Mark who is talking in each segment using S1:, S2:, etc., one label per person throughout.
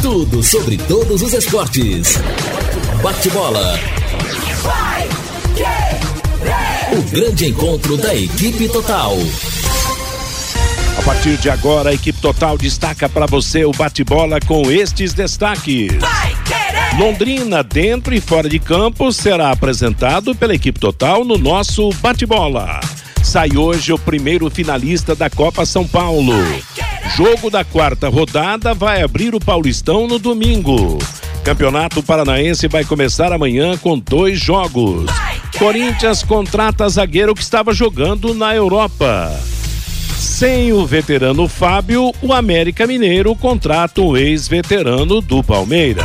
S1: Tudo sobre todos os esportes. Bate-bola. O grande encontro da equipe total.
S2: A partir de agora, a equipe total destaca para você o bate-bola com estes destaques. Londrina, dentro e fora de campo, será apresentado pela equipe total no nosso bate-bola. Sai hoje o primeiro finalista da Copa São Paulo. Jogo da quarta rodada vai abrir o Paulistão no domingo. Campeonato Paranaense vai começar amanhã com dois jogos. Corinthians contrata zagueiro que estava jogando na Europa. Sem o veterano Fábio, o América Mineiro contrata o ex-veterano do Palmeiras.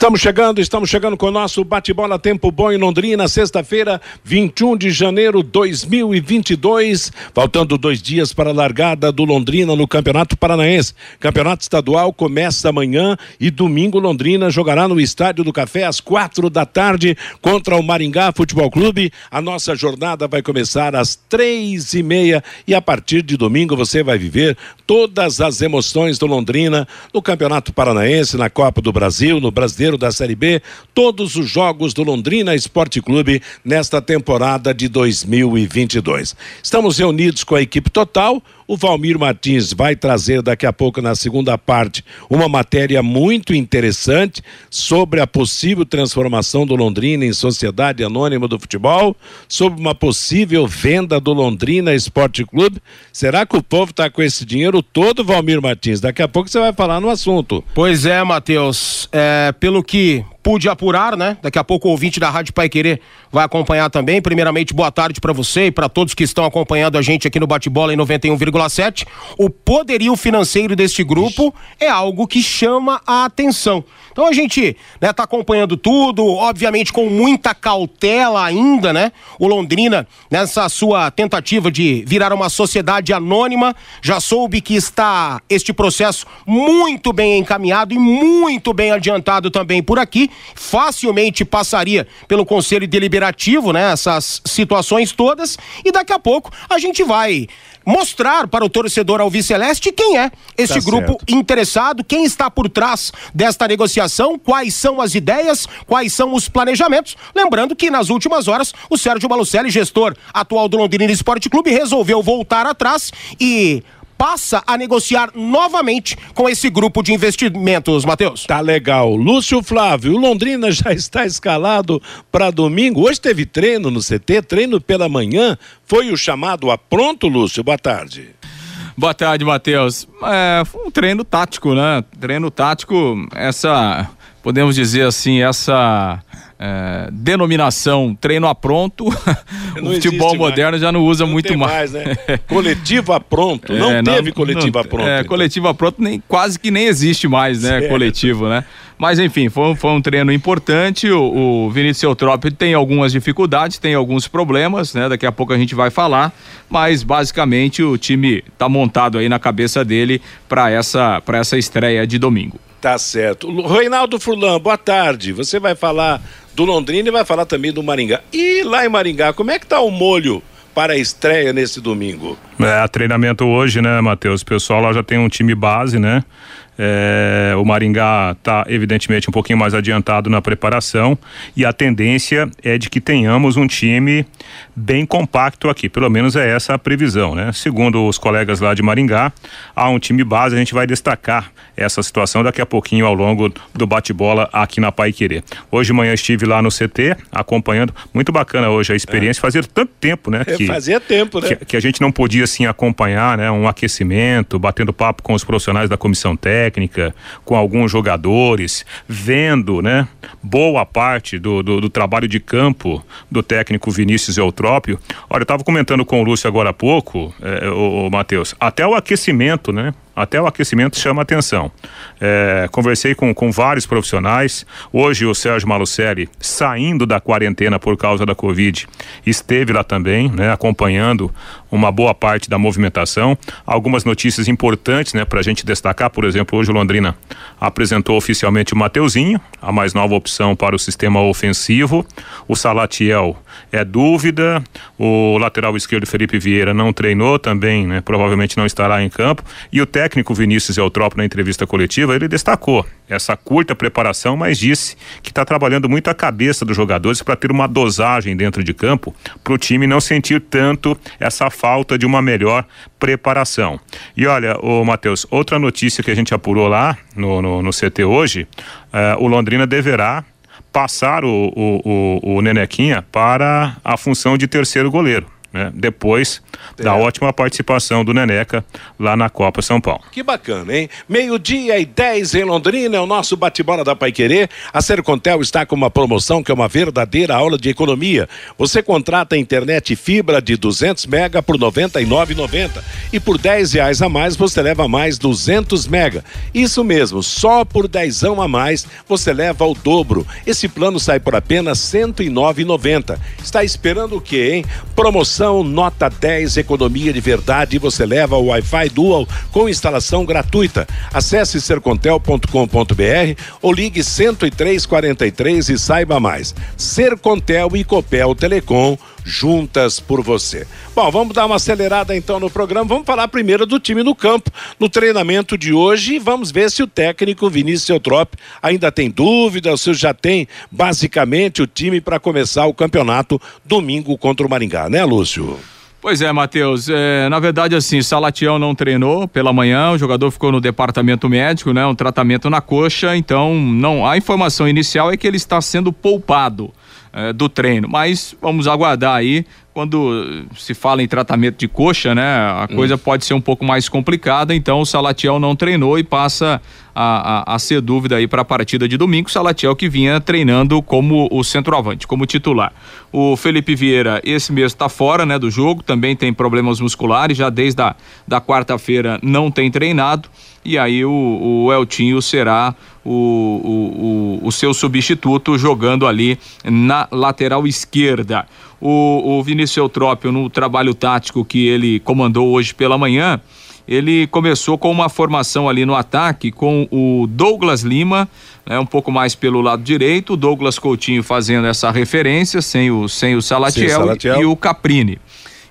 S2: Estamos chegando, estamos chegando com o nosso bate-bola Tempo Bom em Londrina, sexta-feira, 21 de janeiro de 2022. Faltando dois dias para a largada do Londrina no Campeonato Paranaense. Campeonato Estadual começa amanhã e domingo Londrina jogará no Estádio do Café às quatro da tarde contra o Maringá Futebol Clube. A nossa jornada vai começar às três e meia e a partir de domingo você vai viver todas as emoções do Londrina no Campeonato Paranaense, na Copa do Brasil, no Brasileiro da Série B, todos os jogos do Londrina Esporte Clube nesta temporada de 2022. Estamos reunidos com a equipe total. O Valmir Martins vai trazer daqui a pouco, na segunda parte, uma matéria muito interessante sobre a possível transformação do Londrina em Sociedade Anônima do Futebol, sobre uma possível venda do Londrina Esporte Clube. Será que o povo está com esse dinheiro todo, Valmir Martins? Daqui a pouco você vai falar no assunto.
S3: Pois é, Matheus. É, pelo que pude apurar, né? Daqui a pouco o ouvinte da Rádio Pai Querer vai acompanhar também. Primeiramente, boa tarde para você e para todos que estão acompanhando a gente aqui no Bate-Bola em 91,7. O poderio financeiro deste grupo é algo que chama a atenção. Então a gente, né, tá acompanhando tudo, obviamente com muita cautela ainda, né? O Londrina nessa sua tentativa de virar uma sociedade anônima, já soube que está este processo muito bem encaminhado e muito bem adiantado também por aqui facilmente passaria pelo Conselho Deliberativo, né? Essas situações todas. E daqui a pouco a gente vai mostrar para o torcedor Alviceleste quem é este tá grupo certo. interessado, quem está por trás desta negociação, quais são as ideias, quais são os planejamentos. Lembrando que nas últimas horas o Sérgio Malucelli, gestor atual do Londrina Esporte Clube, resolveu voltar atrás e passa a negociar novamente com esse grupo de investimentos, Matheus.
S2: Tá legal. Lúcio Flávio, o Londrina já está escalado para domingo. Hoje teve treino no CT, treino pela manhã. Foi o chamado a pronto, Lúcio? Boa tarde.
S4: Boa tarde, Matheus. É, foi um treino tático, né? Treino tático, essa, podemos dizer assim, essa é, denominação treino a pronto, o futebol moderno já não usa
S2: não
S4: muito
S2: mais. mais né? coletivo a pronto, não é, teve não, coletivo não, pronto.
S4: É, então. coletivo a pronto nem, quase que nem existe mais, né? Certo. Coletivo, né? Mas enfim, foi, foi um treino importante. O, o Vinícius Eutrópio tem algumas dificuldades, tem alguns problemas, né? Daqui a pouco a gente vai falar. Mas basicamente o time está montado aí na cabeça dele para essa, essa estreia de domingo.
S2: Tá certo. Reinaldo Furlan, boa tarde. Você vai falar do Londrina e vai falar também do Maringá. E lá em Maringá, como é que tá o molho para a estreia nesse domingo?
S5: É, treinamento hoje, né, Matheus? O pessoal lá já tem um time base, né? É, o Maringá está, evidentemente, um pouquinho mais adiantado na preparação e a tendência é de que tenhamos um time bem compacto aqui. Pelo menos é essa a previsão, né? Segundo os colegas lá de Maringá, há um time base, a gente vai destacar essa situação daqui a pouquinho ao longo do bate-bola aqui na Pai Querer. Hoje de manhã estive lá no CT acompanhando, muito bacana hoje a experiência, é. fazer tanto tempo, né?
S2: É, que, fazia tempo, né?
S5: Que, que, a gente não podia assim acompanhar, né? Um aquecimento, batendo papo com os profissionais da comissão técnica técnica com alguns jogadores, vendo, né, boa parte do, do, do trabalho de campo do técnico Vinícius Eutrópio. Olha, eu estava comentando com o Lúcio agora há pouco, é, o, o Matheus, até o aquecimento, né? Até o aquecimento chama atenção. É, conversei com, com vários profissionais. Hoje o Sérgio Malucelli, saindo da quarentena por causa da Covid, esteve lá também, né, acompanhando uma boa parte da movimentação. Algumas notícias importantes, né, para a gente destacar. Por exemplo, hoje o Londrina apresentou oficialmente o Mateuzinho, a mais nova opção para o sistema ofensivo. O Salatiel é dúvida. O lateral esquerdo Felipe Vieira não treinou também, né, provavelmente não estará em campo. E o técnico Vinícius Eutrópio, na entrevista coletiva, ele destacou essa curta preparação, mas disse que está trabalhando muito a cabeça dos jogadores para ter uma dosagem dentro de campo, para o time não sentir tanto essa falta de uma melhor preparação. E olha, o Matheus, outra notícia que a gente apurou lá no, no, no CT hoje, uh, o Londrina deverá passar o, o, o, o Nenequinha para a função de terceiro goleiro né? Depois é. da ótima participação do Neneca lá na Copa São Paulo.
S2: Que bacana, hein? Meio-dia e 10 em Londrina é o nosso bate-bola da Paiquerê. A Sercontel está com uma promoção que é uma verdadeira aula de economia. Você contrata a internet fibra de 200 mega por 99,90 e por 10 reais a mais você leva mais 200 mega. Isso mesmo, só por 10 a mais você leva o dobro. Esse plano sai por apenas 109,90. Está esperando o quê, hein? Promoção Promoção Nota 10 Economia de Verdade. Você leva o Wi-Fi Dual com instalação gratuita. Acesse sercontel.com.br ou ligue 10343 e saiba mais. Sercontel e Copel Telecom juntas por você. Bom, vamos dar uma acelerada então no programa. Vamos falar primeiro do time no campo, no treinamento de hoje. Vamos ver se o técnico Vinícius Eutrop ainda tem dúvida, se já tem basicamente o time para começar o campeonato domingo contra o Maringá, né, Lúcio?
S4: Pois é, Matheus. É, na verdade, assim, Salatiel não treinou pela manhã, o jogador ficou no departamento médico, né? Um tratamento na coxa, então não. A informação inicial é que ele está sendo poupado do treino. Mas vamos aguardar aí quando se fala em tratamento de coxa, né, a coisa pode ser um pouco mais complicada. Então o Salatiel não treinou e passa a, a, a ser dúvida aí para a partida de domingo. Salatiel que vinha treinando como o centroavante, como titular. O Felipe Vieira, esse mês está fora, né, do jogo. Também tem problemas musculares, já desde a da quarta-feira não tem treinado. E aí o, o Eltinho será o, o, o, o seu substituto jogando ali na lateral esquerda o, o Vinícius Eutrópio, no trabalho tático que ele comandou hoje pela manhã, ele começou com uma formação ali no ataque com o Douglas Lima, né, um pouco mais pelo lado direito, o Douglas Coutinho fazendo essa referência, sem o, sem o Salatiel, Salatiel. E, o Caprini.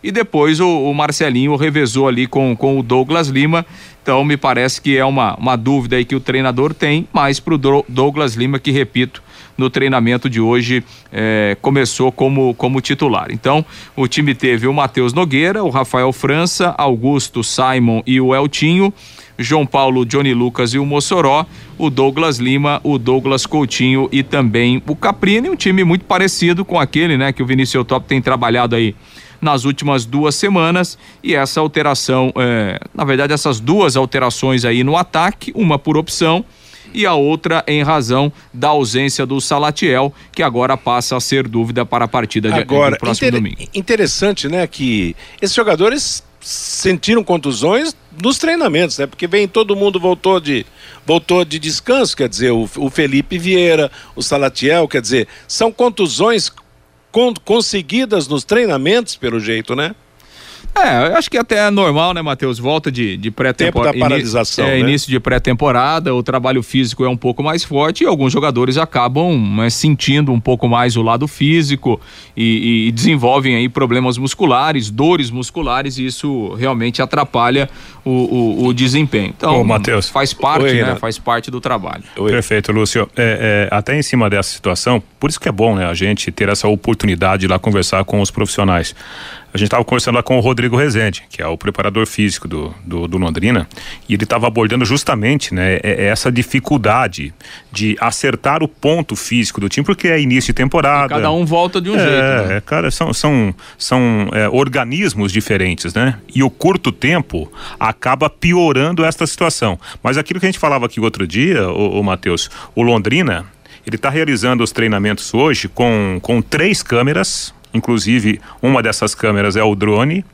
S4: E depois o, o, Marcelinho revezou ali com, com o Douglas Lima. Então me parece que é uma, uma dúvida aí que o treinador tem, mais para o Douglas Lima, que repito, no treinamento de hoje é, começou como, como titular. Então, o time teve o Matheus Nogueira, o Rafael França, Augusto, Simon e o Eltinho. João Paulo, Johnny Lucas e o Mossoró, o Douglas Lima, o Douglas Coutinho e também o Caprini, um time muito parecido com aquele, né, que o Vinícius Top tem trabalhado aí nas últimas duas semanas e essa alteração, é, na verdade essas duas alterações aí no ataque, uma por opção e a outra em razão da ausência do Salatiel, que agora passa a ser dúvida para a partida de, agora, do próximo inter... domingo.
S2: Interessante, né, que esses jogadores sentiram contusões nos treinamentos, né? Porque vem todo mundo voltou de voltou de descanso, quer dizer, o, o Felipe Vieira, o Salatiel, quer dizer, são contusões con conseguidas nos treinamentos, pelo jeito, né?
S4: É, eu acho que até é normal, né, Matheus? Volta de, de
S2: pré-temporada. Tempo da paralisação.
S4: É,
S2: né?
S4: início de pré-temporada, o trabalho físico é um pouco mais forte e alguns jogadores acabam né, sentindo um pouco mais o lado físico e, e, desenvolvem aí problemas musculares, dores musculares, e isso realmente atrapalha o, o, o desempenho. Então,
S5: Ô, Mateus.
S4: faz parte, Oi, né? Faz parte do trabalho.
S5: Oi. Perfeito, Lúcio. É, é, até em cima dessa situação, por isso que é bom, né, a gente ter essa oportunidade de lá conversar com os profissionais. A gente estava conversando lá com o Rodrigo Rezende, que é o preparador físico do, do, do Londrina, e ele estava abordando justamente né, é, é essa dificuldade de acertar o ponto físico do time, porque é início de temporada.
S4: E cada um volta de um
S5: é,
S4: jeito.
S5: Né? cara, são, são, são é, organismos diferentes, né? E o curto tempo acaba piorando esta situação. Mas aquilo que a gente falava aqui outro dia, o, o Matheus, o Londrina, ele está realizando os treinamentos hoje com, com três câmeras Inclusive, uma dessas câmeras é o drone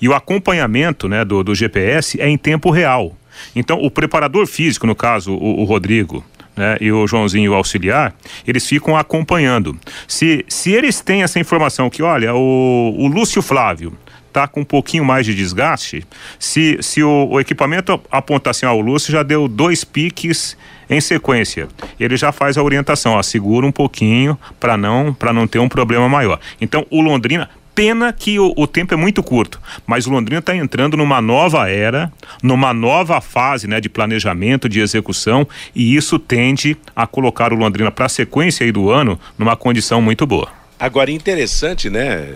S5: e o acompanhamento né, do, do GPS é em tempo real. Então, o preparador físico, no caso, o, o Rodrigo, né, e o Joãozinho o auxiliar, eles ficam acompanhando. Se, se eles têm essa informação que, olha, o, o Lúcio Flávio está com um pouquinho mais de desgaste, se, se o, o equipamento apontar assim, ah, o Lúcio já deu dois piques em sequência, ele já faz a orientação, ó, segura um pouquinho para não para não ter um problema maior. Então, o Londrina Pena que o, o, tempo é muito curto, mas o Londrina está entrando numa nova era, numa nova fase né, de planejamento, de execução, e isso tende a colocar o Londrina para a sequência aí do ano numa condição muito boa.
S2: Agora, interessante, né?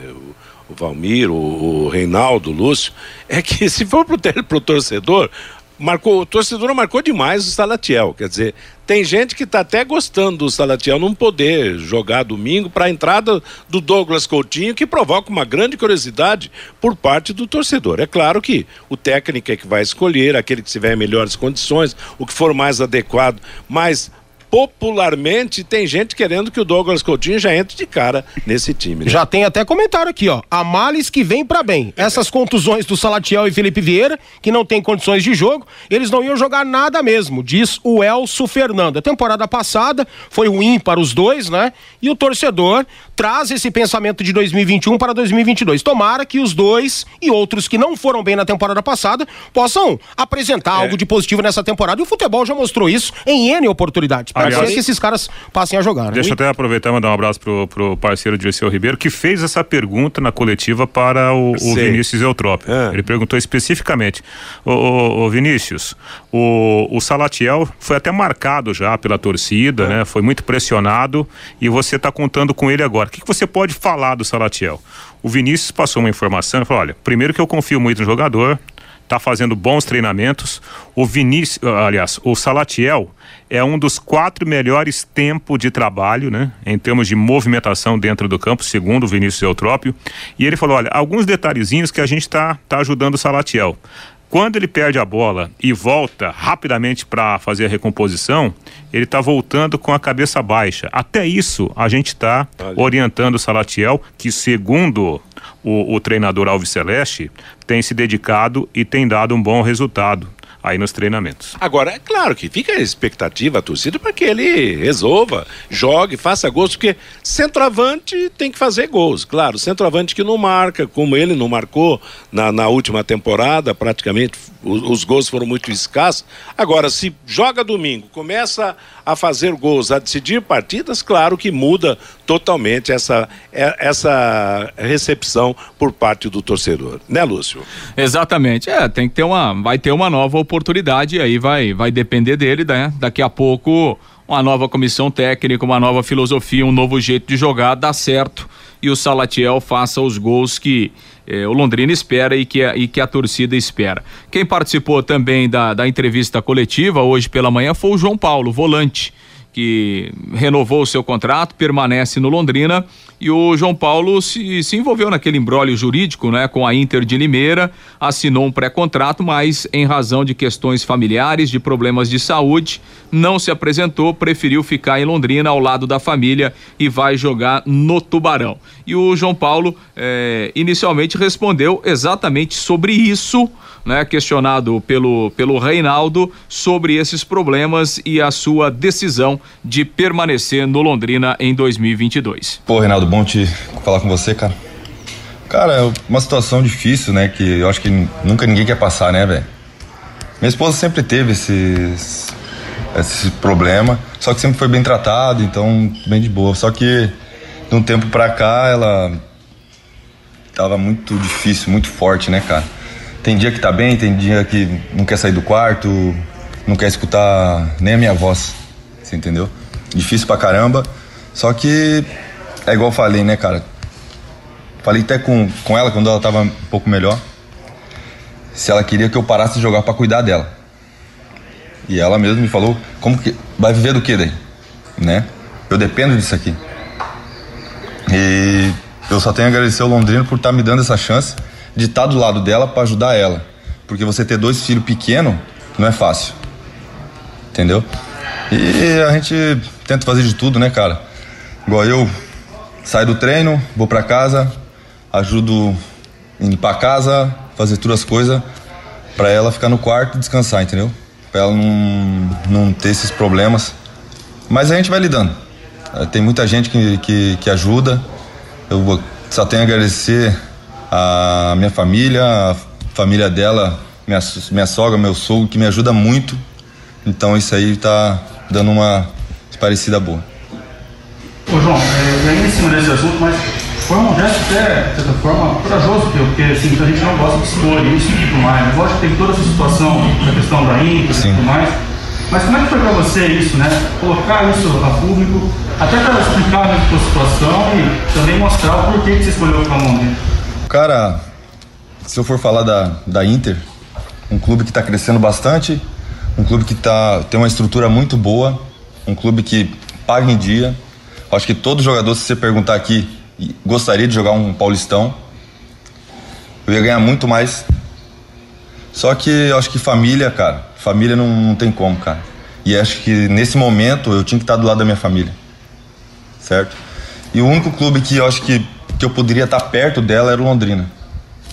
S2: O Valmir, o, o Reinaldo, o Lúcio, é que se for para o torcedor, marcou, o torcedor marcou demais o Salatiel. Quer dizer, tem gente que está até gostando do Salatiel não poder jogar domingo para a entrada do Douglas Coutinho, que provoca uma grande curiosidade por parte do torcedor. É claro que o técnico é que vai escolher, aquele que tiver melhores condições, o que for mais adequado, mas popularmente tem gente querendo que o Douglas Coutinho já entre de cara nesse time. Né?
S3: Já tem até comentário aqui, ó. A males que vem para bem. Essas contusões do Salatiel e Felipe Vieira, que não tem condições de jogo, eles não iam jogar nada mesmo, diz o Elso Fernando. A temporada passada foi ruim para os dois, né? E o torcedor traz esse pensamento de 2021 para 2022. Tomara que os dois e outros que não foram bem na temporada passada possam apresentar é. algo de positivo nessa temporada. E o futebol já mostrou isso em N oportunidades. Aliás, que esses caras passem a jogar. Né?
S5: Deixa eu até aproveitar e mandar um abraço pro, pro parceiro Dirceu Ribeiro, que fez essa pergunta na coletiva para o, o Vinícius Eutrópio. É. Ele perguntou especificamente: Ô, ô, ô, Vinícius, o, o Salatiel foi até marcado já pela torcida, é. né? Foi muito pressionado e você está contando com ele agora. O que, que você pode falar do Salatiel? O Vinícius passou uma informação e falou: olha, primeiro que eu confio muito no jogador, está fazendo bons treinamentos. O Vinícius, aliás, o Salatiel é um dos quatro melhores tempos de trabalho, né? Em termos de movimentação dentro do campo, segundo o Vinícius Eutrópio. E ele falou: olha, alguns detalhezinhos que a gente está tá ajudando o Salatiel. Quando ele perde a bola e volta rapidamente para fazer a recomposição, ele está voltando com a cabeça baixa. Até isso, a gente está orientando o Salatiel, que segundo o, o treinador Alves Celeste, tem se dedicado e tem dado um bom resultado aí nos treinamentos.
S2: Agora, é claro que fica a expectativa, a torcida, para que ele resolva, jogue, faça gols, porque centroavante tem que fazer gols. Claro, centroavante que não marca, como ele não marcou na, na última temporada, praticamente os, os gols foram muito escassos. Agora, se joga domingo, começa a fazer gols, a decidir partidas, claro que muda totalmente essa, é, essa recepção por parte do torcedor, né, Lúcio?
S4: Exatamente. É, tem que ter uma, vai ter uma nova oportunidade e aí vai, vai depender dele, né? Daqui a pouco uma nova comissão técnica, uma nova filosofia, um novo jeito de jogar, dá certo e o Salatiel faça os gols que eh, o Londrina espera e que, a, e que a torcida espera. Quem participou também da, da entrevista coletiva hoje pela manhã foi o João Paulo, volante que renovou o seu contrato, permanece no Londrina e o João Paulo se, se envolveu naquele embrólio jurídico, né, com a Inter de Limeira, assinou um pré-contrato, mas em razão de questões familiares, de problemas de saúde, não se apresentou, preferiu ficar em Londrina ao lado da família e vai jogar no Tubarão. E o João Paulo eh, inicialmente respondeu exatamente sobre isso né, questionado pelo, pelo Reinaldo sobre esses problemas e a sua decisão de permanecer no Londrina em 2022.
S6: Pô, Reinaldo, bom te falar com você, cara. Cara, é uma situação difícil, né, que eu acho que nunca ninguém quer passar, né, velho? Minha esposa sempre teve esses, esse problema, só que sempre foi bem tratado, então bem de boa. Só que de um tempo pra cá ela tava muito difícil, muito forte, né, cara? Tem dia que tá bem, tem dia que não quer sair do quarto, não quer escutar nem a minha voz. Você entendeu? Difícil pra caramba. Só que é igual eu falei, né, cara? falei até com, com ela quando ela estava um pouco melhor, se ela queria que eu parasse de jogar para cuidar dela. E ela mesmo me falou, como que vai viver do que daí, né? Eu dependo disso aqui. E eu só tenho a agradecer ao Londrina por estar tá me dando essa chance de estar tá do lado dela para ajudar ela. Porque você ter dois filhos pequenos não é fácil. Entendeu? E a gente tenta fazer de tudo, né, cara? Igual eu saio do treino, vou para casa, ajudo em limpar a casa, fazer todas as coisas para ela ficar no quarto e descansar, entendeu? Pra ela não, não ter esses problemas. Mas a gente vai lidando. Tem muita gente que, que, que ajuda. Eu só tenho a agradecer a minha família, a família dela, minha, minha sogra, meu sogro, que me ajuda muito. Então isso aí tá dando uma parecida boa.
S7: Ô João, é, ainda em cima desse assunto, mas foi um gesto até, de certa forma, corajoso teu, porque assim, a gente não gosta de expor isso e tudo mais. Lógico que tem toda essa situação, a questão da Inter e tudo mais. Mas como é que foi para você isso, né? Colocar isso a público, até para explicar a sua situação e também mostrar o porquê que você escolheu ficar Londrina.
S6: Cara, se eu for falar da, da Inter, um clube que está crescendo bastante, um clube que tá, tem uma estrutura muito boa, um clube que paga em dia. Acho que todo jogador, se você perguntar aqui, gostaria de jogar um Paulistão. Eu ia ganhar muito mais. Só que eu acho que família, cara, família não, não tem como, cara. E acho que nesse momento eu tinha que estar do lado da minha família. Certo? E o único clube que eu acho que, que eu poderia estar perto dela era o Londrina.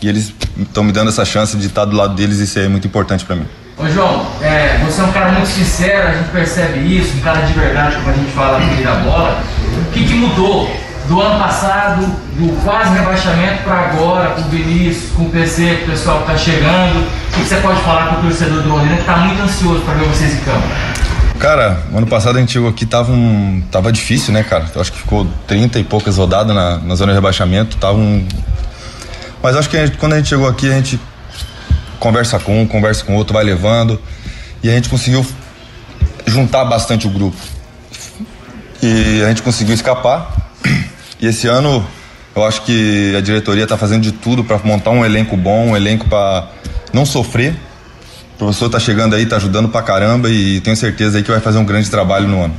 S6: E eles estão me dando essa chance de estar do lado deles e isso é muito importante para mim.
S8: Ô João, é, você é um cara muito sincero, a gente percebe isso, um cara de verdade, como a gente fala aqui da bola. O que, que mudou do ano passado, do quase rebaixamento para agora, com o Vinícius, com o PC, com o pessoal que está chegando? O que, que, você pode falar para o torcedor do Londrina que está muito ansioso para ver vocês em campo?
S6: Cara, ano passado a gente chegou aqui, tava, um, tava difícil, né, cara? Eu acho que ficou 30 e poucas rodadas na, na zona de rebaixamento, tava um... Mas acho que a gente, quando a gente chegou aqui, a gente conversa com um, conversa com outro, vai levando. E a gente conseguiu juntar bastante o grupo. E a gente conseguiu escapar. E esse ano eu acho que a diretoria está fazendo de tudo para montar um elenco bom, um elenco para não sofrer. O professor está chegando aí, está ajudando pra caramba e tenho certeza aí que vai fazer um grande trabalho no ano.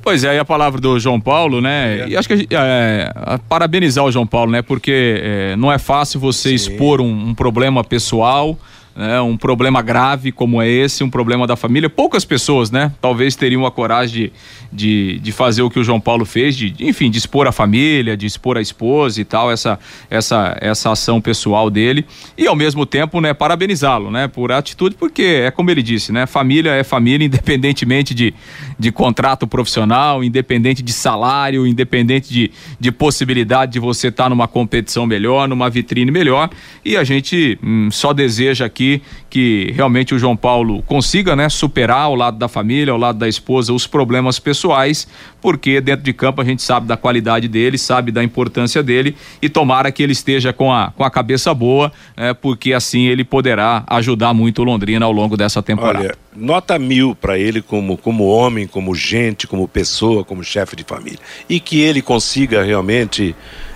S4: Pois é, aí a palavra do João Paulo, né? É. E acho que é, parabenizar o João Paulo, né? Porque é, não é fácil você Sim. expor um, um problema pessoal né, um problema grave como é esse, um problema da família. Poucas pessoas, né, talvez teriam a coragem de, de, de fazer o que o João Paulo fez, de, enfim, de expor a família, de expor a esposa e tal, essa, essa, essa ação pessoal dele. E ao mesmo tempo, né, parabenizá-lo, né, por atitude, porque é como ele disse, né, família é família, independentemente de, de contrato profissional, independente de salário, independente de, de possibilidade de você estar tá numa competição melhor, numa vitrine melhor. E a gente hum, só deseja aqui aqui que realmente o João Paulo consiga, né, superar ao lado da família, ao lado da esposa, os problemas pessoais, porque dentro de campo a gente sabe da qualidade dele, sabe da importância dele e tomara que ele esteja com a, com a cabeça boa, né, porque assim ele poderá ajudar muito o Londrina ao longo dessa temporada. Olha,
S2: nota mil para ele como, como homem, como gente, como pessoa, como chefe de família. E que ele consiga realmente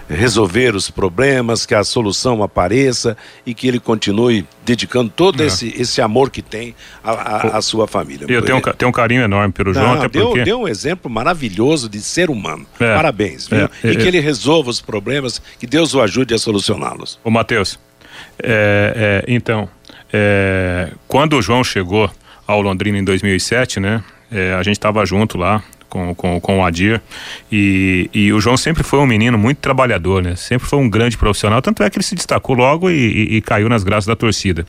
S2: resolver os problemas, que a solução apareça e que ele continue dedicando todo é. esse, esse amor que tem à sua família.
S5: Eu tenho um, tenho um carinho enorme pelo Não, João, até
S2: deu,
S5: porque...
S2: deu um exemplo maravilhoso de ser humano. É. Parabéns, viu? É. E que ele resolva os problemas, que Deus o ajude a solucioná-los.
S5: Ô, Matheus, é, é, então, é, quando o João chegou ao Londrina em 2007, né? a gente estava junto lá, com, com, com o Adir. E, e o João sempre foi um menino muito trabalhador, né? Sempre foi um grande profissional, tanto é que ele se destacou logo e, e, e caiu nas graças da torcida.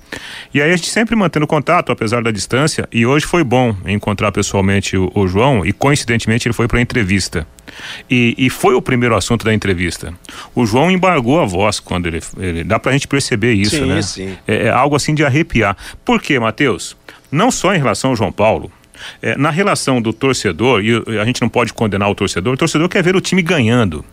S5: E aí a gente sempre mantendo contato, apesar da distância, e hoje foi bom encontrar pessoalmente o, o João, e coincidentemente ele foi para a entrevista. E, e, foi o primeiro assunto da entrevista. O João embargou a voz quando ele. ele dá pra gente perceber isso, sim, né? Sim. É, é algo assim de arrepiar. Por quê, Matheus? Não só em relação ao João Paulo, é, na relação do torcedor, e a gente não pode condenar o torcedor, o torcedor quer ver o time ganhando,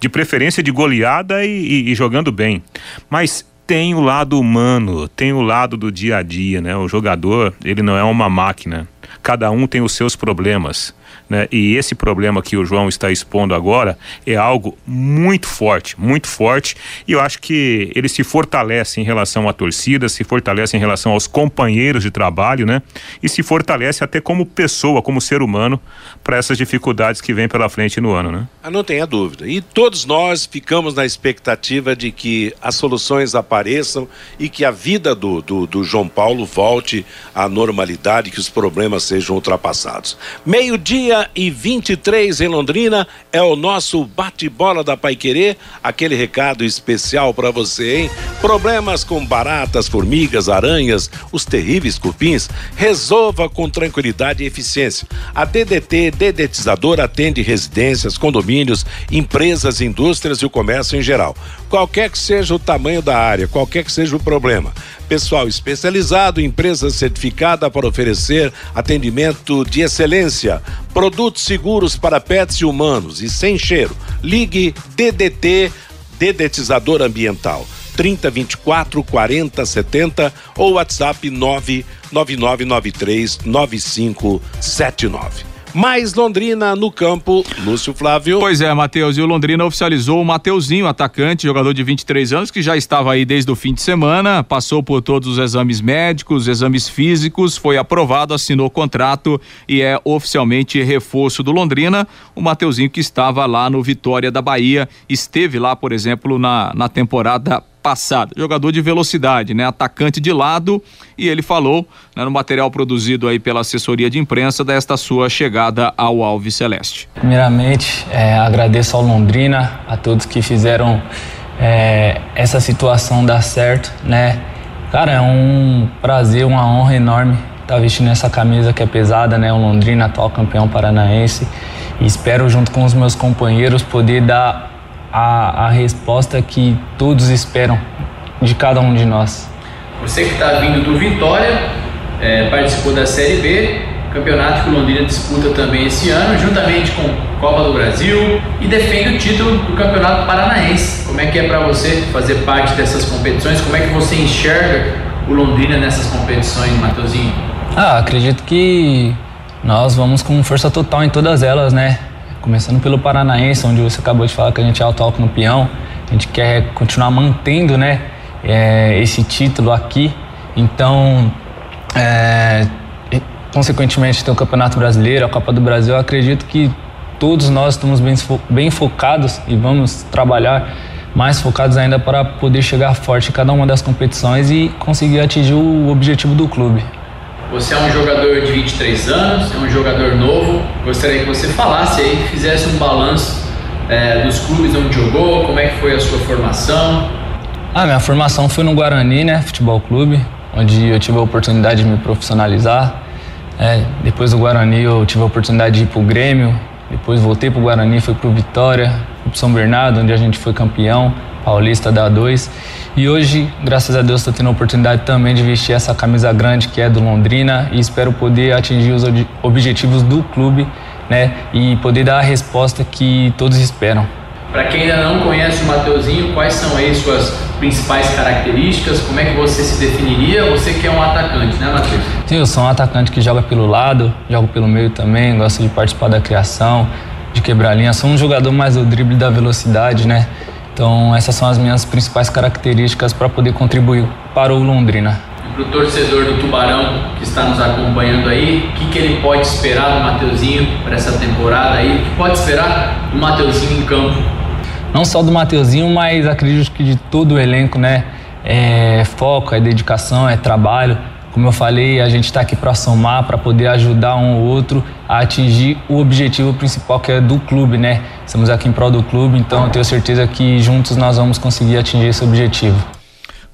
S5: de preferência de goleada e, e, e jogando bem. Mas tem o lado humano, tem o lado do dia a dia, né? O jogador, ele não é uma máquina. Cada um tem os seus problemas. Né? E esse problema que o João está expondo agora é algo muito forte, muito forte. E eu acho que ele se fortalece em relação à torcida, se fortalece em relação aos companheiros de trabalho, né? E se fortalece até como pessoa, como ser humano, para essas dificuldades que vem pela frente no ano, né?
S2: Ah, não tenha dúvida. E todos nós ficamos na expectativa de que as soluções apareçam e que a vida do, do, do João Paulo volte à normalidade, que os problemas sejam ultrapassados. Meio-dia e 23 em Londrina é o nosso bate-bola da Paiquerê. Aquele recado especial para você, hein? Problemas com baratas, formigas, aranhas, os terríveis cupins, resolva com tranquilidade e eficiência. A DDT Dedetizador atende residências, condomínios, empresas, indústrias e o comércio em geral. Qualquer que seja o tamanho da área, qualquer que seja o problema pessoal especializado, empresa certificada para oferecer atendimento de excelência, produtos seguros para pets e humanos e sem cheiro. Ligue DDT Dedetizador Ambiental 3024 40 70 ou WhatsApp 99993 9579. Mais Londrina no campo, Lúcio Flávio.
S4: Pois é, Matheus, e o Londrina oficializou o Mateuzinho, atacante, jogador de 23 anos, que já estava aí desde o fim de semana, passou por todos os exames médicos, exames físicos, foi aprovado, assinou o contrato e é oficialmente reforço do Londrina. O Mateuzinho que estava lá no Vitória da Bahia, esteve lá, por exemplo, na, na temporada passada. Jogador de velocidade, né? Atacante de lado e ele falou né, no material produzido aí pela assessoria de imprensa desta sua chegada ao Alves Celeste.
S9: Primeiramente, é, agradeço ao Londrina, a todos que fizeram é, essa situação dar certo, né? Cara, é um prazer, uma honra enorme estar vestindo essa camisa que é pesada, né? O Londrina, atual campeão paranaense. E espero, junto com os meus companheiros, poder dar a, a resposta que todos esperam de cada um de nós.
S8: Você que está vindo do Vitória, é, participou da Série B, campeonato que o Londrina disputa também esse ano, juntamente com Copa do Brasil e defende o título do Campeonato Paranaense. Como é que é para você fazer parte dessas competições? Como é que você enxerga o Londrina nessas competições, Matheusinho?
S9: Ah, acredito que nós vamos com força total em todas elas, né? Começando pelo Paranaense, onde você acabou de falar que a gente é o atual campeão. A gente quer continuar mantendo né, é, esse título aqui. Então, é, consequentemente, tem o Campeonato Brasileiro, a Copa do Brasil. Eu acredito que todos nós estamos bem, bem focados e vamos trabalhar mais focados ainda para poder chegar forte em cada uma das competições e conseguir atingir o objetivo do clube.
S8: Você é um jogador de 23 anos, é um jogador novo. Gostaria que você falasse aí, fizesse um balanço é, dos clubes onde jogou, como é que foi a sua formação.
S9: Ah, minha formação foi no Guarani, né, futebol clube, onde eu tive a oportunidade de me profissionalizar. É, depois do Guarani eu tive a oportunidade de ir para o Grêmio, depois voltei para o Guarani, fui para o Vitória, São Bernardo, onde a gente foi campeão paulista da A2. E hoje, graças a Deus, estou tendo a oportunidade também de vestir essa camisa grande que é do Londrina e espero poder atingir os objetivos do clube, né? E poder dar a resposta que todos esperam.
S8: Para quem ainda não conhece o Mateuzinho, quais são aí suas principais características? Como é que você se definiria? Você que é um atacante, né, Matheus?
S9: Sim, eu sou um atacante que joga pelo lado, jogo pelo meio também, gosto de participar da criação, de quebrar linha. Sou um jogador mais do drible da velocidade, né? Então, essas são as minhas principais características para poder contribuir para o Londrina.
S8: Para o torcedor do Tubarão que está nos acompanhando aí, o que, que ele pode esperar do Mateuzinho para essa temporada aí? O que pode esperar do Mateuzinho em campo?
S9: Não só do Mateuzinho, mas acredito que de todo o elenco, né? É foco, é dedicação, é trabalho. Como eu falei, a gente está aqui para somar, para poder ajudar um ou outro a atingir o objetivo principal que é do clube, né? Estamos aqui em prol do clube, então eu tenho certeza que juntos nós vamos conseguir atingir esse objetivo.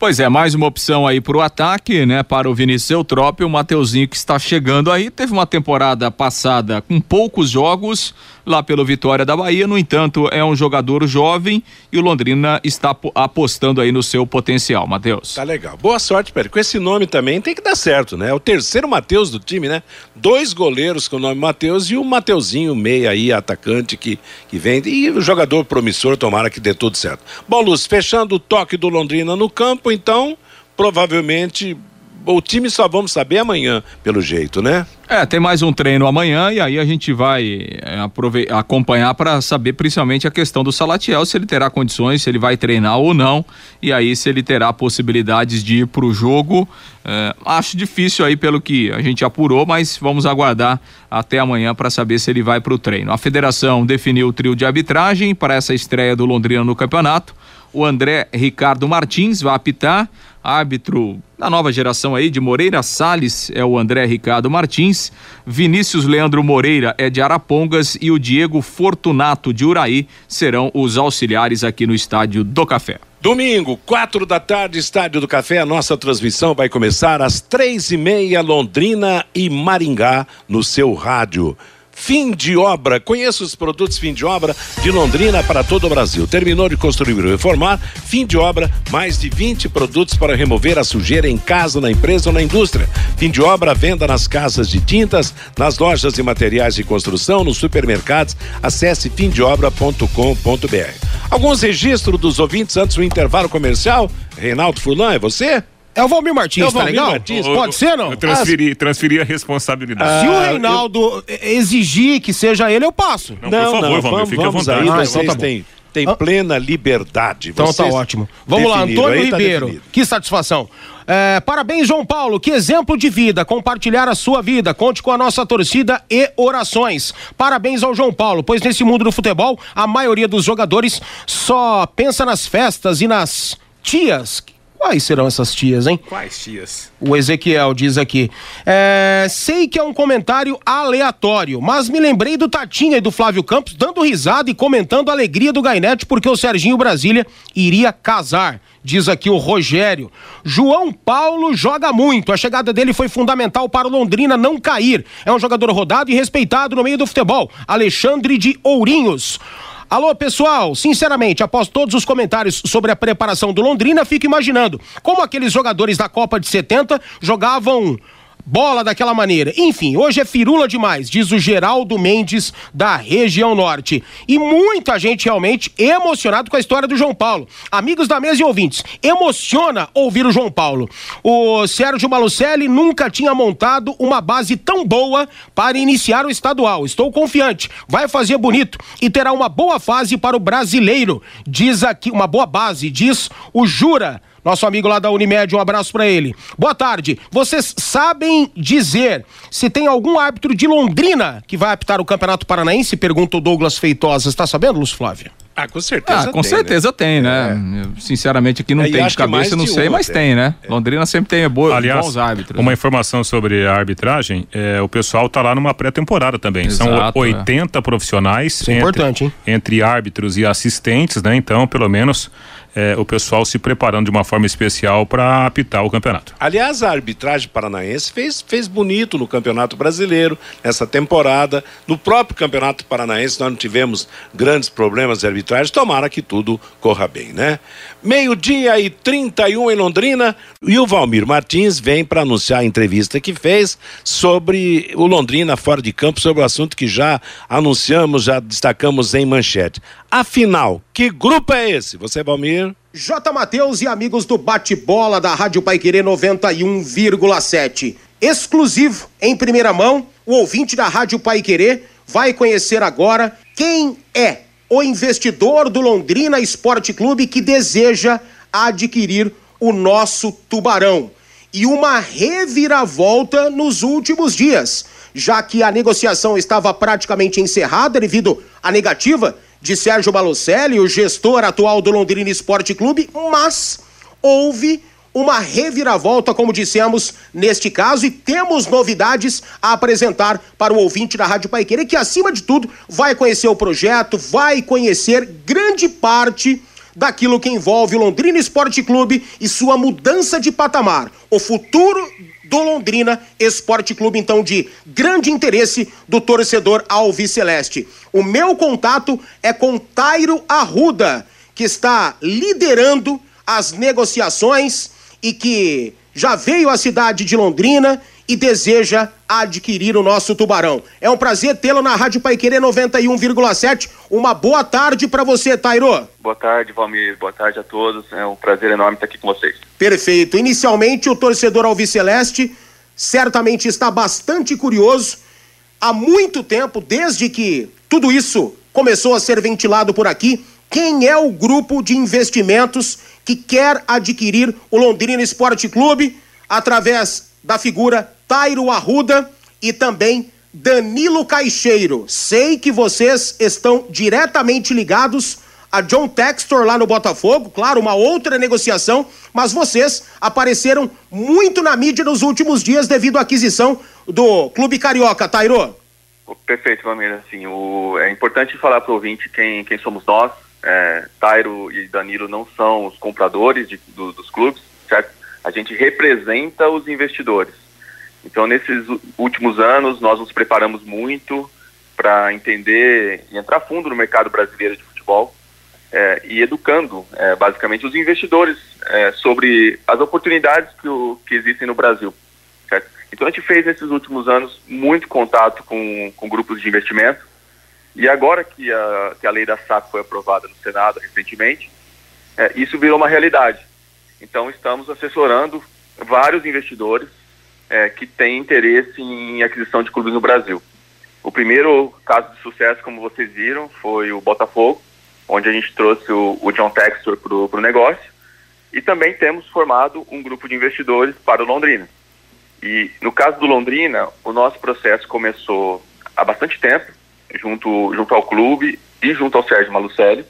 S4: Pois é, mais uma opção aí para o ataque, né? Para o Vinícius Eutrópio, o Mateuzinho que está chegando aí, teve uma temporada passada com poucos jogos lá pelo Vitória da Bahia, no entanto, é um jogador jovem e o Londrina está apostando aí no seu potencial, Matheus.
S2: Tá legal. Boa sorte, Pedro. Com esse nome também tem que dar certo, né? É o terceiro Matheus do time, né? Dois goleiros com o nome Matheus e o Mateuzinho meia aí, atacante que, que vem. E o jogador promissor, tomara que dê tudo certo. Bom, Luz, fechando o toque do Londrina no campo, então, provavelmente o time só vamos saber amanhã, pelo jeito, né?
S4: É, tem mais um treino amanhã e aí a gente vai é, acompanhar para saber principalmente a questão do Salatiel, se ele terá condições, se ele vai treinar ou não, e aí se ele terá possibilidades de ir para o jogo. É, acho difícil aí pelo que a gente apurou, mas vamos aguardar até amanhã para saber se ele vai para o treino. A federação definiu o trio de arbitragem para essa estreia do Londrina no campeonato. O André Ricardo Martins vai apitar árbitro da nova geração aí, de Moreira Salles, é o André Ricardo Martins, Vinícius Leandro Moreira é de Arapongas e o Diego Fortunato de Uraí serão os auxiliares aqui no Estádio do Café.
S2: Domingo, quatro da tarde, Estádio do Café. A nossa transmissão vai começar às três e meia, Londrina e Maringá, no seu rádio. Fim de obra. Conheça os produtos fim de obra de Londrina para todo o Brasil. Terminou de construir ou reformar, fim de obra, mais de 20 produtos para remover a sujeira em casa, na empresa ou na indústria. Fim de obra, venda nas casas de tintas, nas lojas de materiais de construção, nos supermercados. Acesse fimdeobra.com.br. Alguns registros dos ouvintes antes do intervalo comercial. Reinaldo Furlan, é você?
S3: É o Valmir Martins, é o tá Valmir tá legal?
S5: Martins. Pode ser, não? Eu transferi, transferi a responsabilidade.
S3: Se o Reinaldo eu... exigir que seja ele, eu passo.
S2: Não, não por favor, não, Valmir, vamos, fique à vontade. Aí, vocês ah, então tá têm, têm ah. plena liberdade.
S3: Então tá ótimo. Vamos lá, Antônio tá Ribeiro. Tá que satisfação. É, parabéns, João Paulo. Que exemplo de vida. Compartilhar a sua vida. Conte com a nossa torcida e orações. Parabéns ao João Paulo, pois nesse mundo do futebol, a maioria dos jogadores só pensa nas festas e nas tias Quais serão essas tias, hein?
S5: Quais tias?
S3: O Ezequiel diz aqui. É, sei que é um comentário aleatório, mas me lembrei do Tatinha e do Flávio Campos dando risada e comentando a alegria do Gainete porque o Serginho Brasília iria casar. Diz aqui o Rogério. João Paulo joga muito. A chegada dele foi fundamental para o Londrina não cair. É um jogador rodado e respeitado no meio do futebol. Alexandre de Ourinhos. Alô, pessoal, sinceramente, após todos os comentários sobre a preparação do Londrina, fico imaginando como aqueles jogadores da Copa de 70 jogavam bola daquela maneira. Enfim, hoje é firula demais, diz o Geraldo Mendes da região norte. E muita gente realmente emocionado com a história do João Paulo. Amigos da mesa e ouvintes, emociona ouvir o João Paulo. O Sérgio Malucelli nunca tinha montado uma base tão boa para iniciar o estadual. Estou confiante, vai fazer bonito e terá uma boa fase para o brasileiro. Diz aqui, uma boa base, diz o Jura nosso amigo lá da Unimed, um abraço para ele. Boa tarde. Vocês sabem dizer se tem algum árbitro de Londrina que vai apitar o Campeonato Paranaense? Pergunta o Douglas Feitosa. Está sabendo, Lúcio Flávio?
S4: Ah, com certeza. Ah, com tem, certeza né? tem, né? É. sinceramente, aqui não é, tem de cabeça, não sei, mas tem, né? É. Londrina sempre tem boa, Aliás, bons árbitros.
S5: Uma né? informação sobre a arbitragem: é, o pessoal tá lá numa pré-temporada também. Exato, São 80 é. profissionais.
S3: Isso é entre, importante, hein?
S5: Entre árbitros e assistentes, né? Então, pelo menos é, o pessoal se preparando de uma forma especial para apitar o campeonato.
S2: Aliás, a arbitragem paranaense fez, fez bonito no Campeonato Brasileiro, nessa temporada. No próprio Campeonato Paranaense, nós não tivemos grandes problemas de arbitragem. Tomara que tudo corra bem, né? Meio-dia e 31 em Londrina. E o Valmir Martins vem para anunciar a entrevista que fez sobre o Londrina fora de campo, sobre o assunto que já anunciamos, já destacamos em manchete. Afinal, que grupo é esse? Você,
S3: J. Matheus e amigos do bate-bola da Rádio Paiquerê 91,7. Exclusivo, em primeira mão, o ouvinte da Rádio Paiquerê vai conhecer agora quem é o investidor do Londrina Esporte Clube que deseja adquirir o nosso Tubarão. E uma reviravolta nos últimos dias, já que a negociação estava praticamente encerrada devido à negativa de Sérgio Balocelli, o gestor atual do Londrina Esporte Clube, mas houve uma reviravolta, como dissemos neste caso, e temos novidades a apresentar para o ouvinte da Rádio Paiqueira, que acima de tudo vai conhecer o projeto, vai conhecer grande parte daquilo que envolve o Londrina Esporte Clube e sua mudança de patamar. O futuro do Londrina Esporte Clube, então, de grande interesse do torcedor Alves Celeste. O meu contato é com Tairo Arruda, que está liderando as negociações e que já veio à cidade de Londrina e deseja adquirir o nosso tubarão. É um prazer tê-lo na Rádio Paiquerê 91,7. Uma boa tarde para você, Tairo.
S10: Boa tarde, Valmir. Boa tarde a todos. É um prazer enorme estar aqui com vocês.
S3: Perfeito. Inicialmente, o torcedor Alviceleste certamente está bastante curioso. Há muito tempo, desde que tudo isso começou a ser ventilado por aqui, quem é o grupo de investimentos que quer adquirir o Londrina Esporte Clube através da figura Tairo Arruda e também Danilo Caixeiro. Sei que vocês estão diretamente ligados a John Textor lá no Botafogo, claro, uma outra negociação, mas vocês apareceram muito na mídia nos últimos dias devido à aquisição do Clube Carioca, Tairo.
S10: Perfeito, Família. Assim, o... É importante falar para o ouvinte quem, quem somos nós. É, Tairo e Danilo não são os compradores de, do, dos clubes, certo? a gente representa os investidores. Então, nesses últimos anos, nós nos preparamos muito para entender e entrar fundo no mercado brasileiro de futebol é, e educando, é, basicamente, os investidores é, sobre as oportunidades que, o, que existem no Brasil. Certo? Então, a gente fez nesses últimos anos muito contato com, com grupos de investimento e agora que a, que a lei da SAP foi aprovada no Senado recentemente, é, isso virou uma realidade. Então, estamos assessorando vários investidores é, que têm interesse em aquisição de clubes no Brasil. O primeiro caso de sucesso, como vocês viram, foi o Botafogo, onde a gente trouxe o, o John Textor para o negócio. E também temos formado um grupo de investidores para o Londrina. E no caso do Londrina, o nosso processo começou há bastante tempo, junto, junto ao clube e junto ao Sérgio Malucelli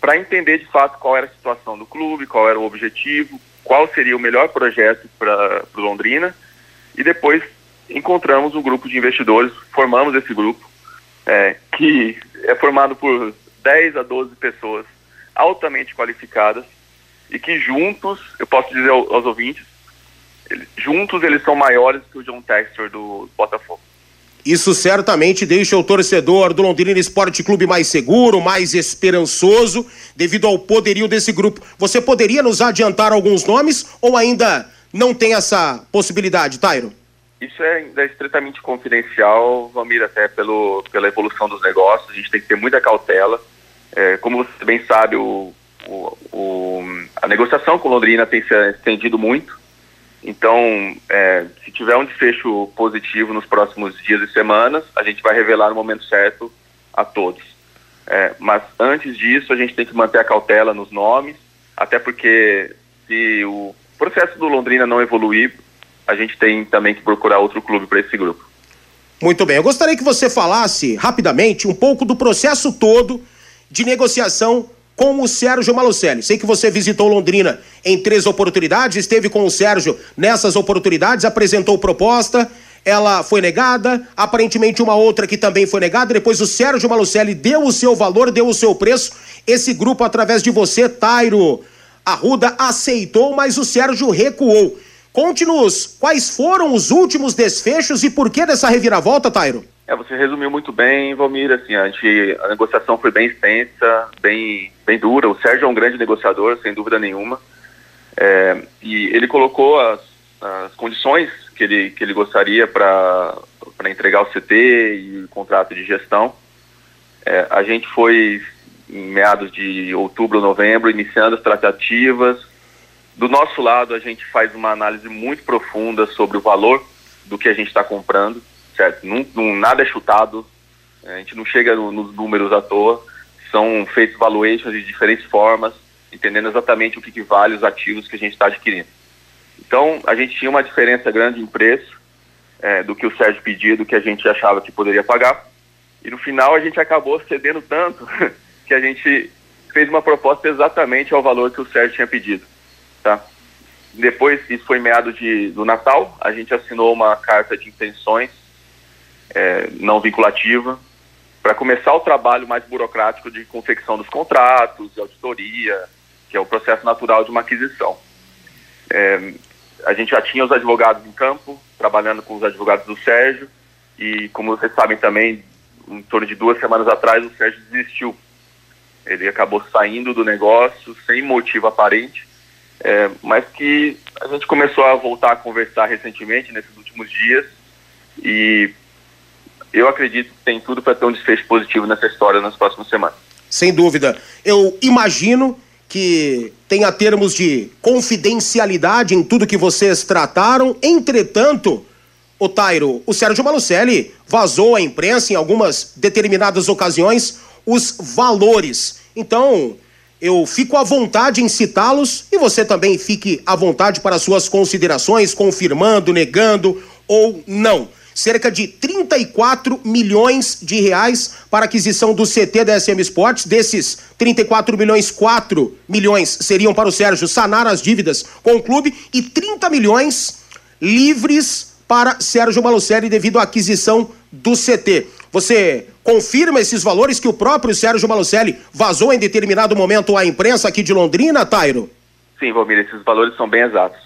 S10: para entender de fato qual era a situação do clube, qual era o objetivo, qual seria o melhor projeto para o Londrina. E depois encontramos um grupo de investidores, formamos esse grupo, é, que é formado por 10 a 12 pessoas altamente qualificadas e que juntos, eu posso dizer aos ouvintes, juntos eles são maiores que o John Textor do Botafogo.
S3: Isso certamente deixa o torcedor do Londrina Esporte Clube mais seguro, mais esperançoso, devido ao poderio desse grupo. Você poderia nos adiantar alguns nomes ou ainda não tem essa possibilidade, Tairo?
S10: Isso é, é estritamente confidencial, Valmir, até pelo, pela evolução dos negócios. A gente tem que ter muita cautela. É, como você bem sabe, o, o, o, a negociação com Londrina tem se estendido muito. Então, é, se tiver um desfecho positivo nos próximos dias e semanas, a gente vai revelar no momento certo a todos. É, mas antes disso, a gente tem que manter a cautela nos nomes, até porque se o processo do Londrina não evoluir, a gente tem também que procurar outro clube para esse grupo.
S3: Muito bem, eu gostaria que você falasse rapidamente um pouco do processo todo de negociação com o Sérgio Malucelli. Sei que você visitou Londrina em três oportunidades, esteve com o Sérgio nessas oportunidades, apresentou proposta, ela foi negada, aparentemente uma outra que também foi negada, depois o Sérgio Malucelli deu o seu valor, deu o seu preço, esse grupo através de você, Tairo Arruda, aceitou, mas o Sérgio recuou. Conte-nos, quais foram os últimos desfechos e por que dessa reviravolta, Tairo?
S10: É, você resumiu muito bem, Valmir, assim, a, gente, a negociação foi bem extensa, bem, bem dura, o Sérgio é um grande negociador, sem dúvida nenhuma, é, e ele colocou as, as condições que ele, que ele gostaria para entregar o CT e o contrato de gestão. É, a gente foi em meados de outubro, novembro, iniciando as tratativas. Do nosso lado, a gente faz uma análise muito profunda sobre o valor do que a gente está comprando certo? Nada é chutado, a gente não chega no, nos números à toa, são feitos valuations de diferentes formas, entendendo exatamente o que, que vale os ativos que a gente está adquirindo. Então, a gente tinha uma diferença grande em preço é, do que o Sérgio pedia, do que a gente achava que poderia pagar, e no final a gente acabou cedendo tanto que a gente fez uma proposta exatamente ao valor que o Sérgio tinha pedido, tá? Depois, isso foi meado de, do Natal, a gente assinou uma carta de intenções é, não vinculativa, para começar o trabalho mais burocrático de confecção dos contratos, de auditoria, que é o processo natural de uma aquisição. É, a gente já tinha os advogados em campo, trabalhando com os advogados do Sérgio, e como vocês sabem também, em torno de duas semanas atrás, o Sérgio desistiu. Ele acabou saindo do negócio sem motivo aparente, é, mas que a gente começou a voltar a conversar recentemente, nesses últimos dias, e eu acredito que tem tudo para ter um desfecho positivo nessa história nas próximas semanas.
S3: Sem dúvida. Eu imagino que tenha termos de confidencialidade em tudo que vocês trataram. Entretanto, o Tairo, o Sérgio Malucelli vazou à imprensa em algumas determinadas ocasiões os valores. Então, eu fico à vontade em citá-los e você também fique à vontade para suas considerações, confirmando, negando ou não cerca de 34 milhões de reais para aquisição do CT da SM Sports. Desses 34 milhões, 4 milhões seriam para o Sérgio sanar as dívidas com o clube e 30 milhões livres para Sérgio Malucelli devido à aquisição do CT. Você confirma esses valores que o próprio Sérgio Malucelli vazou em determinado momento à imprensa aqui de Londrina, Tairo?
S10: Sim, Valmir, esses valores são bem exatos.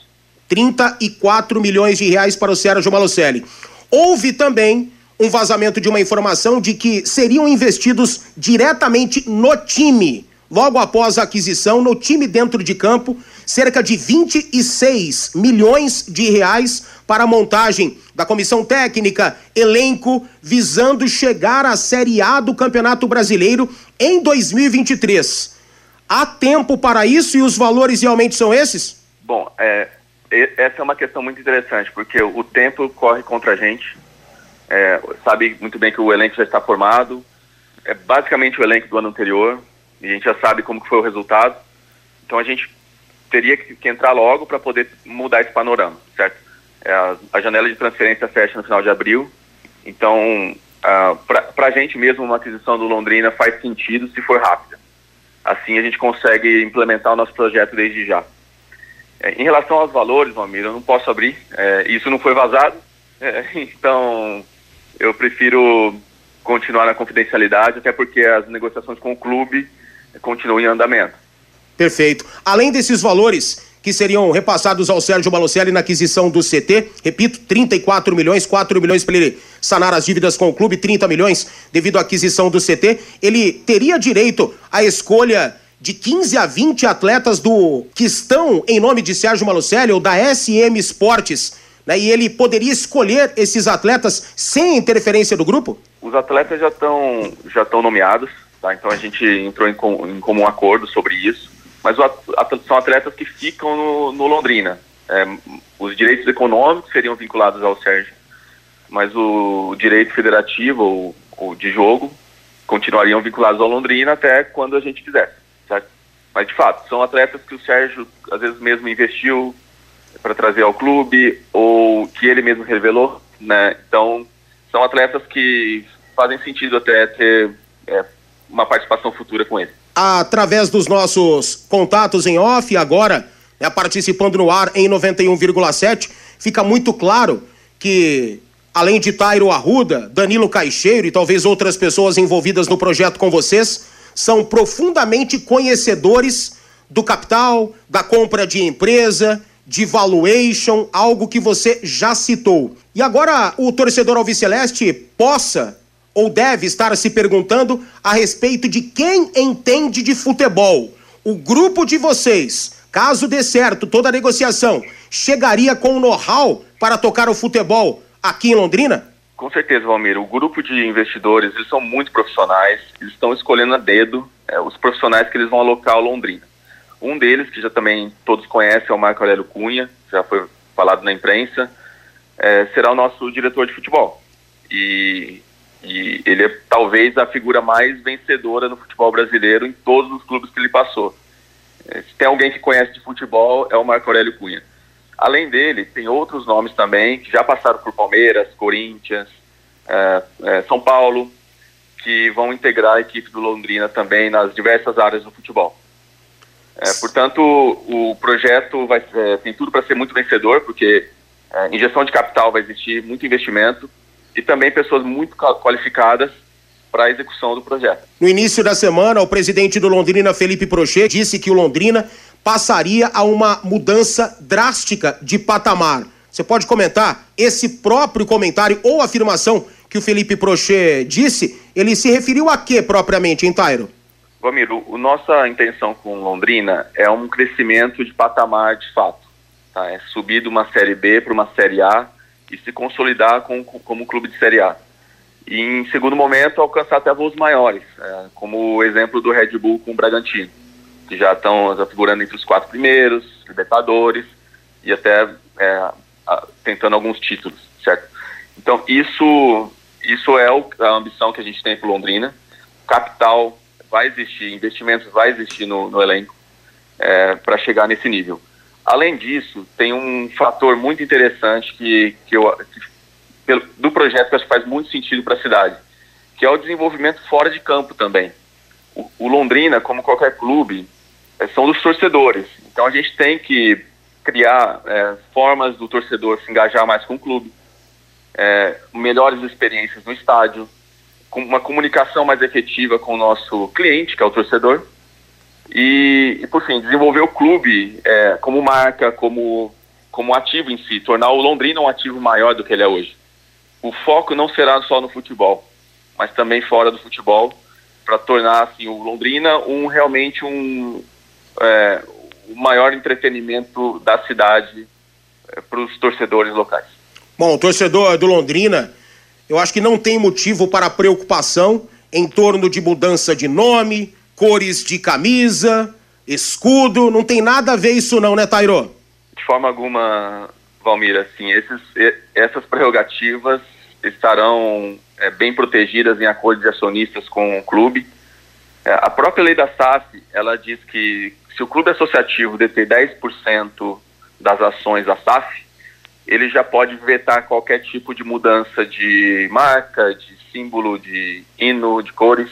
S3: 34 milhões de reais para o Sérgio Malucelli. Houve também um vazamento de uma informação de que seriam investidos diretamente no time, logo após a aquisição, no time dentro de campo, cerca de 26 milhões de reais para a montagem da comissão técnica, elenco, visando chegar à Série A do Campeonato Brasileiro em 2023. Há tempo para isso e os valores realmente são esses?
S10: Bom, é, essa é uma questão muito interessante, porque o tempo corre contra a gente. É, sabe muito bem que o elenco já está formado. É basicamente o elenco do ano anterior. E a gente já sabe como que foi o resultado. Então a gente teria que, que entrar logo para poder mudar esse panorama, certo? É, a, a, janela de transferência fecha no final de abril. Então, uh, para a gente mesmo, uma aquisição do Londrina faz sentido se for rápida. Assim a gente consegue implementar o nosso projeto desde já. É, em relação aos valores, Valmir, eu não posso abrir, é, isso não foi vazado, é, então eu prefiro continuar na confidencialidade, até porque as negociações com o clube continuam em andamento.
S3: Perfeito. Além desses valores que seriam repassados ao Sérgio Balocelli na aquisição do CT, repito, 34 milhões, 4 milhões para ele sanar as dívidas com o clube, 30 milhões devido à aquisição do CT, ele teria direito à escolha de 15 a 20 atletas do que estão em nome de Sérgio Malucelli ou da SM Esportes, né? E ele poderia escolher esses atletas sem interferência do grupo?
S10: Os atletas já estão já estão nomeados, tá? Então a gente entrou em, com, em comum acordo sobre isso. Mas o, são atletas que ficam no, no Londrina. É, os direitos econômicos seriam vinculados ao Sérgio, mas o direito federativo ou, ou de jogo continuariam vinculados ao Londrina até quando a gente quisesse. Mas, de fato, são atletas que o Sérgio, às vezes, mesmo investiu para trazer ao clube, ou que ele mesmo revelou, né? Então, são atletas que fazem sentido até ter é, uma participação futura com ele.
S3: Através dos nossos contatos em off, agora, né, participando no ar em 91,7, fica muito claro que, além de Tairo Arruda, Danilo Caixeiro e talvez outras pessoas envolvidas no projeto com vocês, são profundamente conhecedores do capital, da compra de empresa, de valuation, algo que você já citou. E agora o torcedor alviceleste possa ou deve estar se perguntando a respeito de quem entende de futebol. O grupo de vocês, caso dê certo toda a negociação, chegaria com know-how para tocar o futebol aqui em Londrina?
S10: Com certeza, Valmir. O grupo de investidores, eles são muito profissionais, eles estão escolhendo a dedo é, os profissionais que eles vão alocar ao Londrina. Um deles, que já também todos conhecem, é o Marco Aurélio Cunha, já foi falado na imprensa, é, será o nosso diretor de futebol. E, e ele é talvez a figura mais vencedora no futebol brasileiro em todos os clubes que ele passou. É, se tem alguém que conhece de futebol, é o Marco Aurélio Cunha. Além dele, tem outros nomes também que já passaram por Palmeiras, Corinthians, é, é, São Paulo, que vão integrar a equipe do Londrina também nas diversas áreas do futebol. É, portanto, o projeto vai, é, tem tudo para ser muito vencedor, porque é, injeção de capital vai existir, muito investimento e também pessoas muito qualificadas para a execução do projeto.
S3: No início da semana, o presidente do Londrina, Felipe Prochet, disse que o Londrina passaria a uma mudança drástica de patamar. Você pode comentar esse próprio comentário ou afirmação que o Felipe Prochet disse? Ele se referiu a quê propriamente, hein, Tairo?
S10: Ramiro, a nossa intenção com Londrina é um crescimento de patamar de fato. Tá? É subir de uma Série B para uma Série A e se consolidar com, com, como clube de Série A. E, em segundo momento, alcançar até voos maiores, é, como o exemplo do Red Bull com o Bragantino, que já estão já figurando entre os quatro primeiros, Libertadores, e até é, a, tentando alguns títulos, certo? Então, isso, isso é o, a ambição que a gente tem para Londrina. Capital vai existir, investimentos vai existir no, no elenco é, para chegar nesse nível. Além disso, tem um fator muito interessante que, que eu, que, do projeto que acho que faz muito sentido para a cidade, que é o desenvolvimento fora de campo também. O, o Londrina, como qualquer clube, é, são dos torcedores. Então a gente tem que criar é, formas do torcedor se engajar mais com o clube, é, melhores experiências no estádio, com uma comunicação mais efetiva com o nosso cliente, que é o torcedor, e, e por fim, desenvolver o clube é, como marca, como, como ativo em si, tornar o Londrina um ativo maior do que ele é hoje. O foco não será só no futebol, mas também fora do futebol, para tornar assim, o Londrina um realmente um é, o maior entretenimento da cidade é, para os torcedores locais.
S3: Bom, o torcedor do Londrina eu acho que não tem motivo para preocupação em torno de mudança de nome, cores de camisa, escudo, não tem nada a ver isso não, né, Tairo?
S10: De forma alguma, Valmir, assim, esses, essas prerrogativas estarão é, bem protegidas em acordo de acionistas com o clube. É, a própria lei da SAF, ela diz que se o clube associativo deter 10% das ações da SAF, ele já pode vetar qualquer tipo de mudança de marca, de símbolo, de hino, de cores.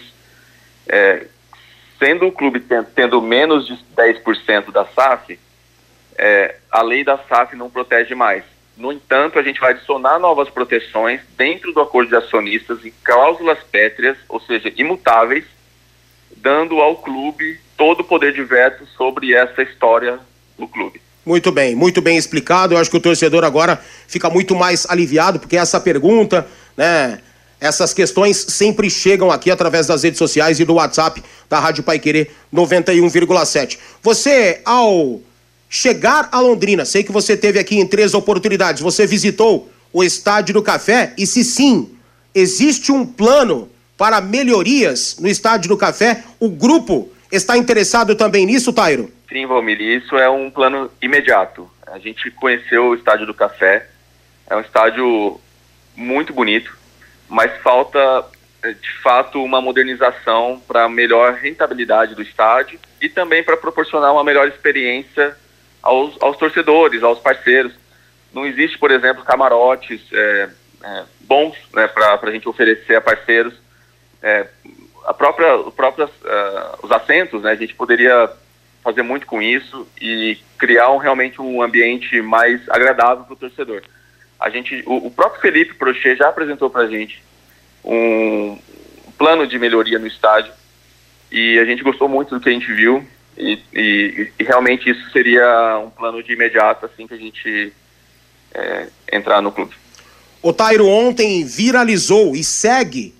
S10: É, sendo o clube tendo menos de 10% da SAF, é, a lei da SAF não protege mais. No entanto, a gente vai adicionar novas proteções dentro do acordo de acionistas em cláusulas pétreas, ou seja, imutáveis, dando ao clube todo o poder de veto sobre essa história do clube.
S3: Muito bem, muito bem explicado. Eu acho que o torcedor agora fica muito mais aliviado, porque essa pergunta, né? Essas questões sempre chegam aqui através das redes sociais e do WhatsApp da Rádio Pai Querer 91,7. Você, ao chegar a Londrina, sei que você teve aqui em três oportunidades, você visitou o Estádio do Café? E se sim, existe um plano para melhorias no Estádio do Café? O grupo está interessado também nisso, Tairo?
S10: Sim, Valmir, isso é um plano imediato. A gente conheceu o Estádio do Café, é um estádio muito bonito, mas falta eh, de fato uma modernização para melhor rentabilidade do estádio e também para proporcionar uma melhor experiência aos, aos, torcedores, aos parceiros. Não existe, por exemplo, camarotes é, é, bons né, para a gente oferecer a parceiros. É, a própria, uh, os assentos, né, a gente poderia fazer muito com isso e criar um, realmente um ambiente mais agradável para o torcedor. A gente, o, o, próprio Felipe Prochet já apresentou para a gente um plano de melhoria no estádio e a gente gostou muito do que a gente viu e, e, e realmente isso seria um plano de imediato assim que a gente é, entrar no clube.
S3: O Tairo ontem viralizou e segue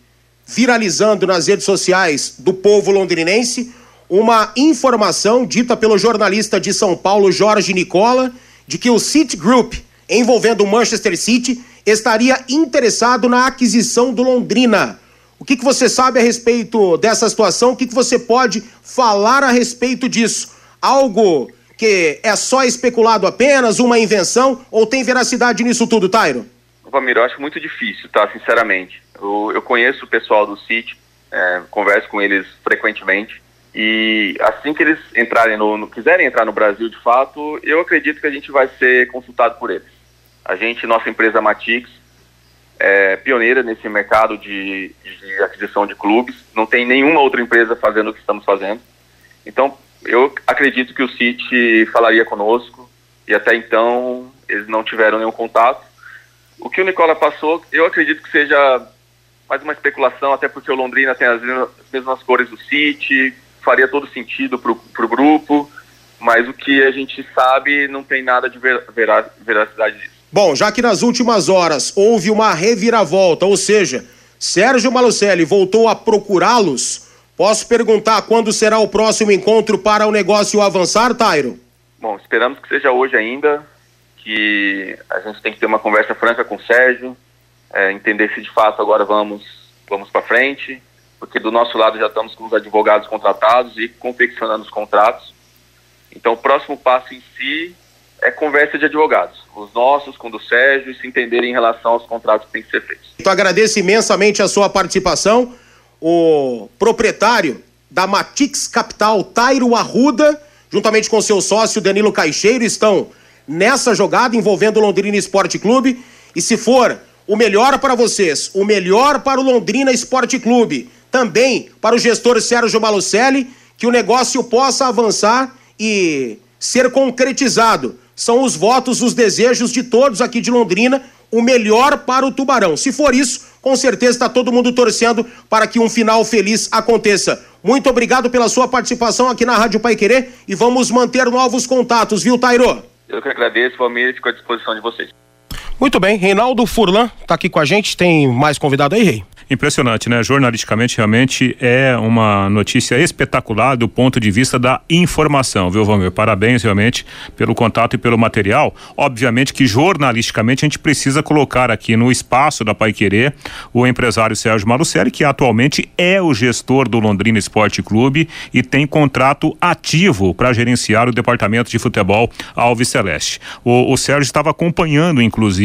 S3: viralizando nas redes sociais do povo londrinense uma informação dita pelo jornalista de São Paulo, Jorge Nicola, de que o City Group, envolvendo o Manchester City, estaria interessado na aquisição do Londrina. O que, que você sabe a respeito dessa situação? O que, que você pode falar a respeito disso? Algo que é só especulado apenas, uma invenção, ou tem veracidade nisso tudo, Tairo?
S10: Vamiro, eu acho muito difícil, tá? Sinceramente. Eu, eu conheço o pessoal do City, é, converso com eles frequentemente. E assim que eles entrarem no, no, quiserem entrar no Brasil de fato, eu acredito que a gente vai ser consultado por eles. A gente, nossa empresa Matix, é pioneira nesse mercado de, de aquisição de clubes. Não tem nenhuma outra empresa fazendo o que estamos fazendo. Então, eu acredito que o City falaria conosco e até então eles não tiveram nenhum contato. O que o Nicola passou, eu acredito que seja mais uma especulação, até porque o Londrina tem as mesmas cores do City, faria todo sentido para o grupo, mas o que a gente sabe não tem nada de ver, vera, veracidade.
S3: Bom, já que nas últimas horas houve uma reviravolta, ou seja, Sérgio Malucelli voltou a procurá-los, Posso perguntar quando será o próximo encontro para o negócio avançar, Tairo?
S10: Bom, esperamos que seja hoje ainda, que a gente tem que ter uma conversa franca com o Sérgio, é, entender se de fato agora vamos, vamos para frente, porque do nosso lado já estamos com os advogados contratados e confeccionando os contratos. Então, o próximo passo em si é conversa de advogados, os nossos com o do Sérgio, e se entenderem em relação aos contratos que têm que ser feitos.
S3: Então, agradeço imensamente a sua participação. O proprietário da Matix Capital, Tairo Arruda, juntamente com seu sócio Danilo Caixeiro, estão nessa jogada envolvendo o Londrina Esporte Clube. E se for o melhor para vocês, o melhor para o Londrina Esporte Clube, também para o gestor Sérgio Malucelli, que o negócio possa avançar e ser concretizado. São os votos, os desejos de todos aqui de Londrina, o melhor para o Tubarão. Se for isso, com certeza está todo mundo torcendo para que um final feliz aconteça. Muito obrigado pela sua participação aqui na Rádio Pai Querer e vamos manter novos contatos, viu, Tairo?
S10: Eu que agradeço, Valmir, fico à disposição de vocês.
S3: Muito bem, Reinaldo Furlan está aqui com a gente. Tem mais convidado aí, Rei?
S5: Impressionante, né? Jornalisticamente, realmente é uma notícia espetacular do ponto de vista da informação, viu, Valmir? Parabéns, realmente, pelo contato e pelo material. Obviamente que jornalisticamente a gente precisa colocar aqui no espaço da Pai Querer o empresário Sérgio Malucelli, que atualmente é o gestor do Londrina Esporte Clube e tem contrato ativo para gerenciar o departamento de futebol Alves Celeste. O, o Sérgio estava acompanhando, inclusive,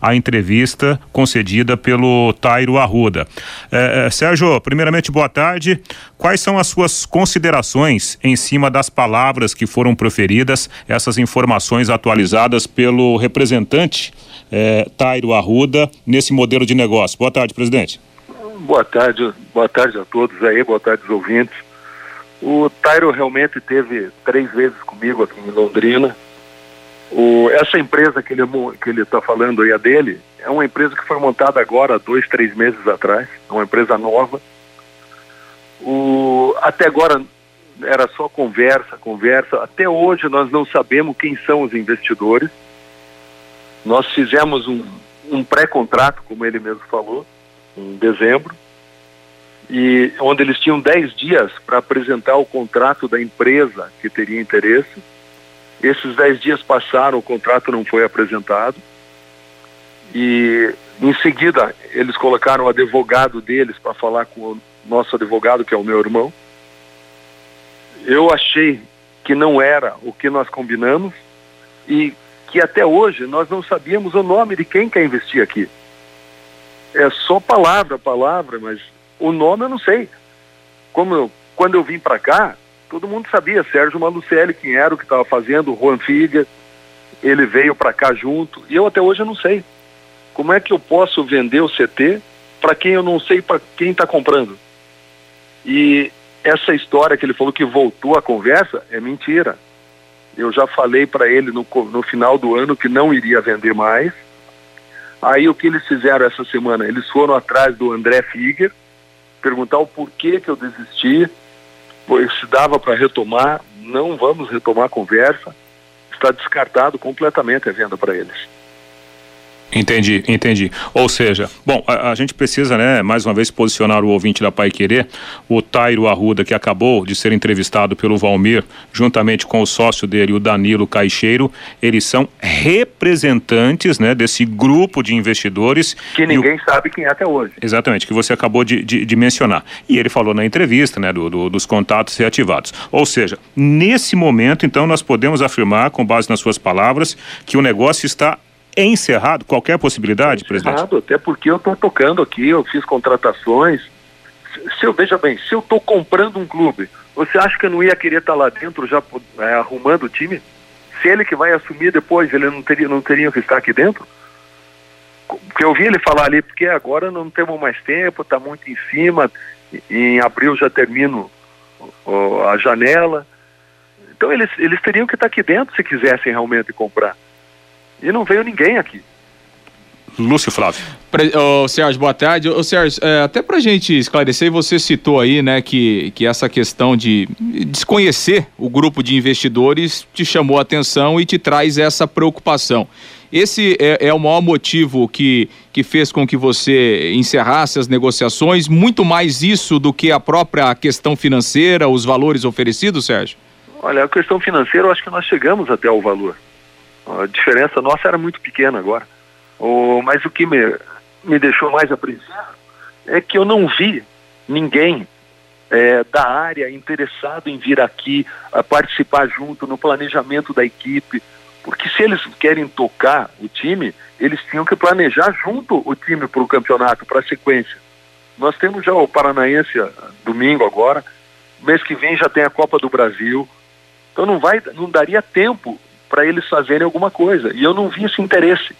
S5: a entrevista concedida pelo Tairo Arruda. É, é, Sérgio, primeiramente, boa tarde. Quais são as suas considerações em cima das palavras que foram proferidas, essas informações atualizadas pelo representante é, Tairo Arruda nesse modelo de negócio? Boa tarde, presidente.
S11: Boa tarde, boa tarde a todos aí, boa tarde aos ouvintes. O Tairo realmente teve três vezes comigo aqui em Londrina. O, essa empresa que ele que ele está falando aí a dele é uma empresa que foi montada agora dois três meses atrás, é uma empresa nova. O, até agora era só conversa, conversa. Até hoje nós não sabemos quem são os investidores. Nós fizemos um, um pré-contrato, como ele mesmo falou, em dezembro, e onde eles tinham 10 dias para apresentar o contrato da empresa que teria interesse. Esses 10 dias passaram, o contrato não foi apresentado. E em seguida eles colocaram o advogado deles para falar com o nosso advogado, que é o meu irmão. Eu achei que não era o que nós combinamos e que até hoje nós não sabíamos o nome de quem quer investir aqui. É só palavra, palavra, mas o nome eu não sei. Como eu, quando eu vim para cá, todo mundo sabia, Sérgio Malucelli, quem era o que estava fazendo, Juan Figa, ele veio para cá junto, e eu até hoje não sei. Como é que eu posso vender o CT para quem eu não sei para quem está comprando? E essa história que ele falou que voltou a conversa é mentira. Eu já falei para ele no, no final do ano que não iria vender mais. Aí o que eles fizeram essa semana? Eles foram atrás do André Figuer, perguntar o porquê que eu desisti, se dava para retomar, não vamos retomar a conversa. Está descartado completamente a venda para eles.
S5: Entendi, entendi. Ou seja, bom, a, a, gente precisa, né, mais uma vez posicionar o ouvinte da Pai Querer, o Tairo Arruda, que acabou de ser entrevistado pelo Valmir, juntamente com o sócio dele, o Danilo Caixeiro, eles são representantes, né, desse grupo de investidores.
S11: Que ninguém o... sabe quem é até hoje.
S5: Exatamente, que você acabou de, de, de mencionar. E ele falou na entrevista, né, do, do, dos contatos reativados. Ou seja, nesse momento, então, nós podemos afirmar, com base nas suas palavras, que o negócio está encerrado qualquer possibilidade, presidente?
S11: Encerrado, até porque eu estou tocando aqui, eu fiz contratações. Se eu veja bem, se eu estou comprando um clube, você acha que eu não ia querer estar tá lá dentro já é, arrumando o time? Se ele que vai assumir depois, ele não teria, não teria que estar aqui dentro? Porque eu vi ele falar ali, porque agora não temos mais tempo, está muito em cima, em abril já termino a janela. Então eles, eles teriam que estar tá aqui dentro se quisessem realmente comprar. E não veio ninguém aqui.
S5: Lúcio Flávio.
S4: Pre, oh, Sérgio, boa tarde. Ô, Sérgio, é, até pra gente esclarecer, você citou aí, né, que, que essa questão de desconhecer o grupo de investidores te chamou a atenção e te traz essa preocupação. Esse é, é, o maior motivo que, que fez com que você encerrasse as negociações, muito mais isso do que a própria questão financeira, os valores oferecidos, Sérgio?
S11: Olha, a questão financeira, eu acho que nós chegamos até o valor. A diferença nossa era muito pequena agora. O, mas o que me, me deixou mais apreensivo é que eu não vi ninguém é, da área interessado em vir aqui a participar junto no planejamento da equipe, porque se eles querem tocar o time, eles tinham que planejar junto o time para o campeonato, para a sequência. Nós temos já o Paranaense domingo agora, mês que vem já tem a Copa do Brasil, então não vai, não daria tempo para eles fazerem alguma coisa. E eu não vi esse interesse.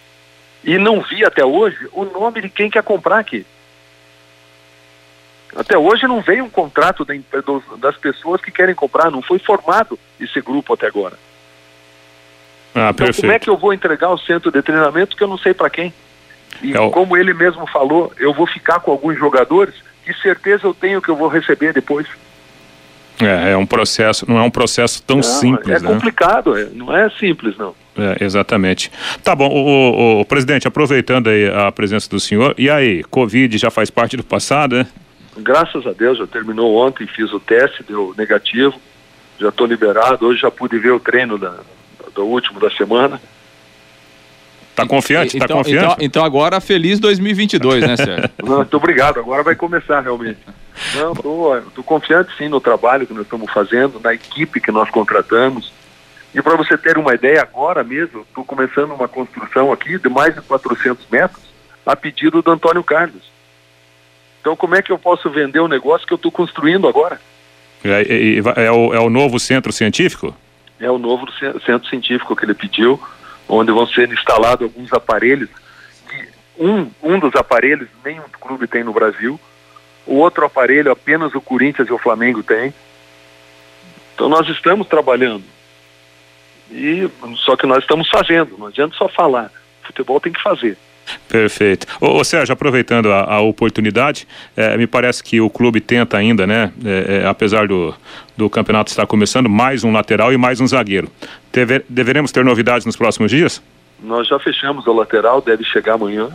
S11: E não vi até hoje o nome de quem quer comprar aqui. Até hoje não veio um contrato das pessoas que querem comprar, não foi formado esse grupo até agora. Ah, então, como é que eu vou entregar o centro de treinamento que eu não sei para quem? E é como ele mesmo falou, eu vou ficar com alguns jogadores que certeza eu tenho que eu vou receber depois.
S5: É, é um processo, não é um processo tão não, simples,
S11: é né? complicado, é, não é simples não.
S5: É, exatamente. Tá bom, o, o, o, presidente, aproveitando aí a presença do senhor, e aí, Covid já faz parte do passado, né?
S11: Graças a Deus, já terminou ontem, fiz o teste, deu negativo, já estou liberado, hoje já pude ver o treino da, do último da semana.
S5: Tá confiante? Tá
S4: então,
S5: confiante?
S4: Então, então, agora feliz 2022, né, Sérgio?
S11: Muito obrigado. Agora vai começar realmente. Não, tô, tô confiante sim no trabalho que nós estamos fazendo, na equipe que nós contratamos. E para você ter uma ideia, agora mesmo, estou começando uma construção aqui de mais de 400 metros, a pedido do Antônio Carlos. Então, como é que eu posso vender o um negócio que eu estou construindo agora?
S5: É, é, é, o, é o novo centro científico?
S11: É o novo centro científico que ele pediu, onde vão ser instalados alguns aparelhos. Um, um dos aparelhos nenhum clube tem no Brasil, o outro aparelho apenas o Corinthians e o Flamengo têm. Então nós estamos trabalhando. E só que nós estamos fazendo, não adianta só falar. Futebol tem que fazer.
S5: Perfeito. Ô, ô Sérgio, aproveitando a, a oportunidade, é, me parece que o clube tenta ainda, né? É, é, apesar do, do campeonato estar começando, mais um lateral e mais um zagueiro. Deve, deveremos ter novidades nos próximos dias?
S11: Nós já fechamos o lateral, deve chegar amanhã.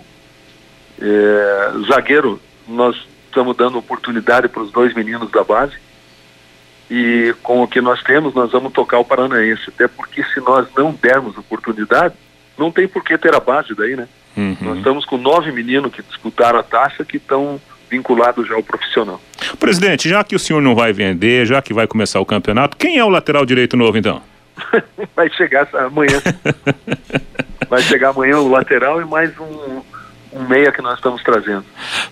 S11: É, zagueiro, nós estamos dando oportunidade para os dois meninos da base. E com o que nós temos, nós vamos tocar o Paranaense. Até porque se nós não dermos oportunidade, não tem por que ter a base daí, né? Uhum. Nós estamos com nove meninos que disputaram a taxa que estão vinculados já ao profissional.
S5: Presidente, já que o senhor não vai vender, já que vai começar o campeonato, quem é o lateral direito novo então?
S11: vai chegar amanhã. vai chegar amanhã o lateral e mais um, um meia que nós estamos trazendo.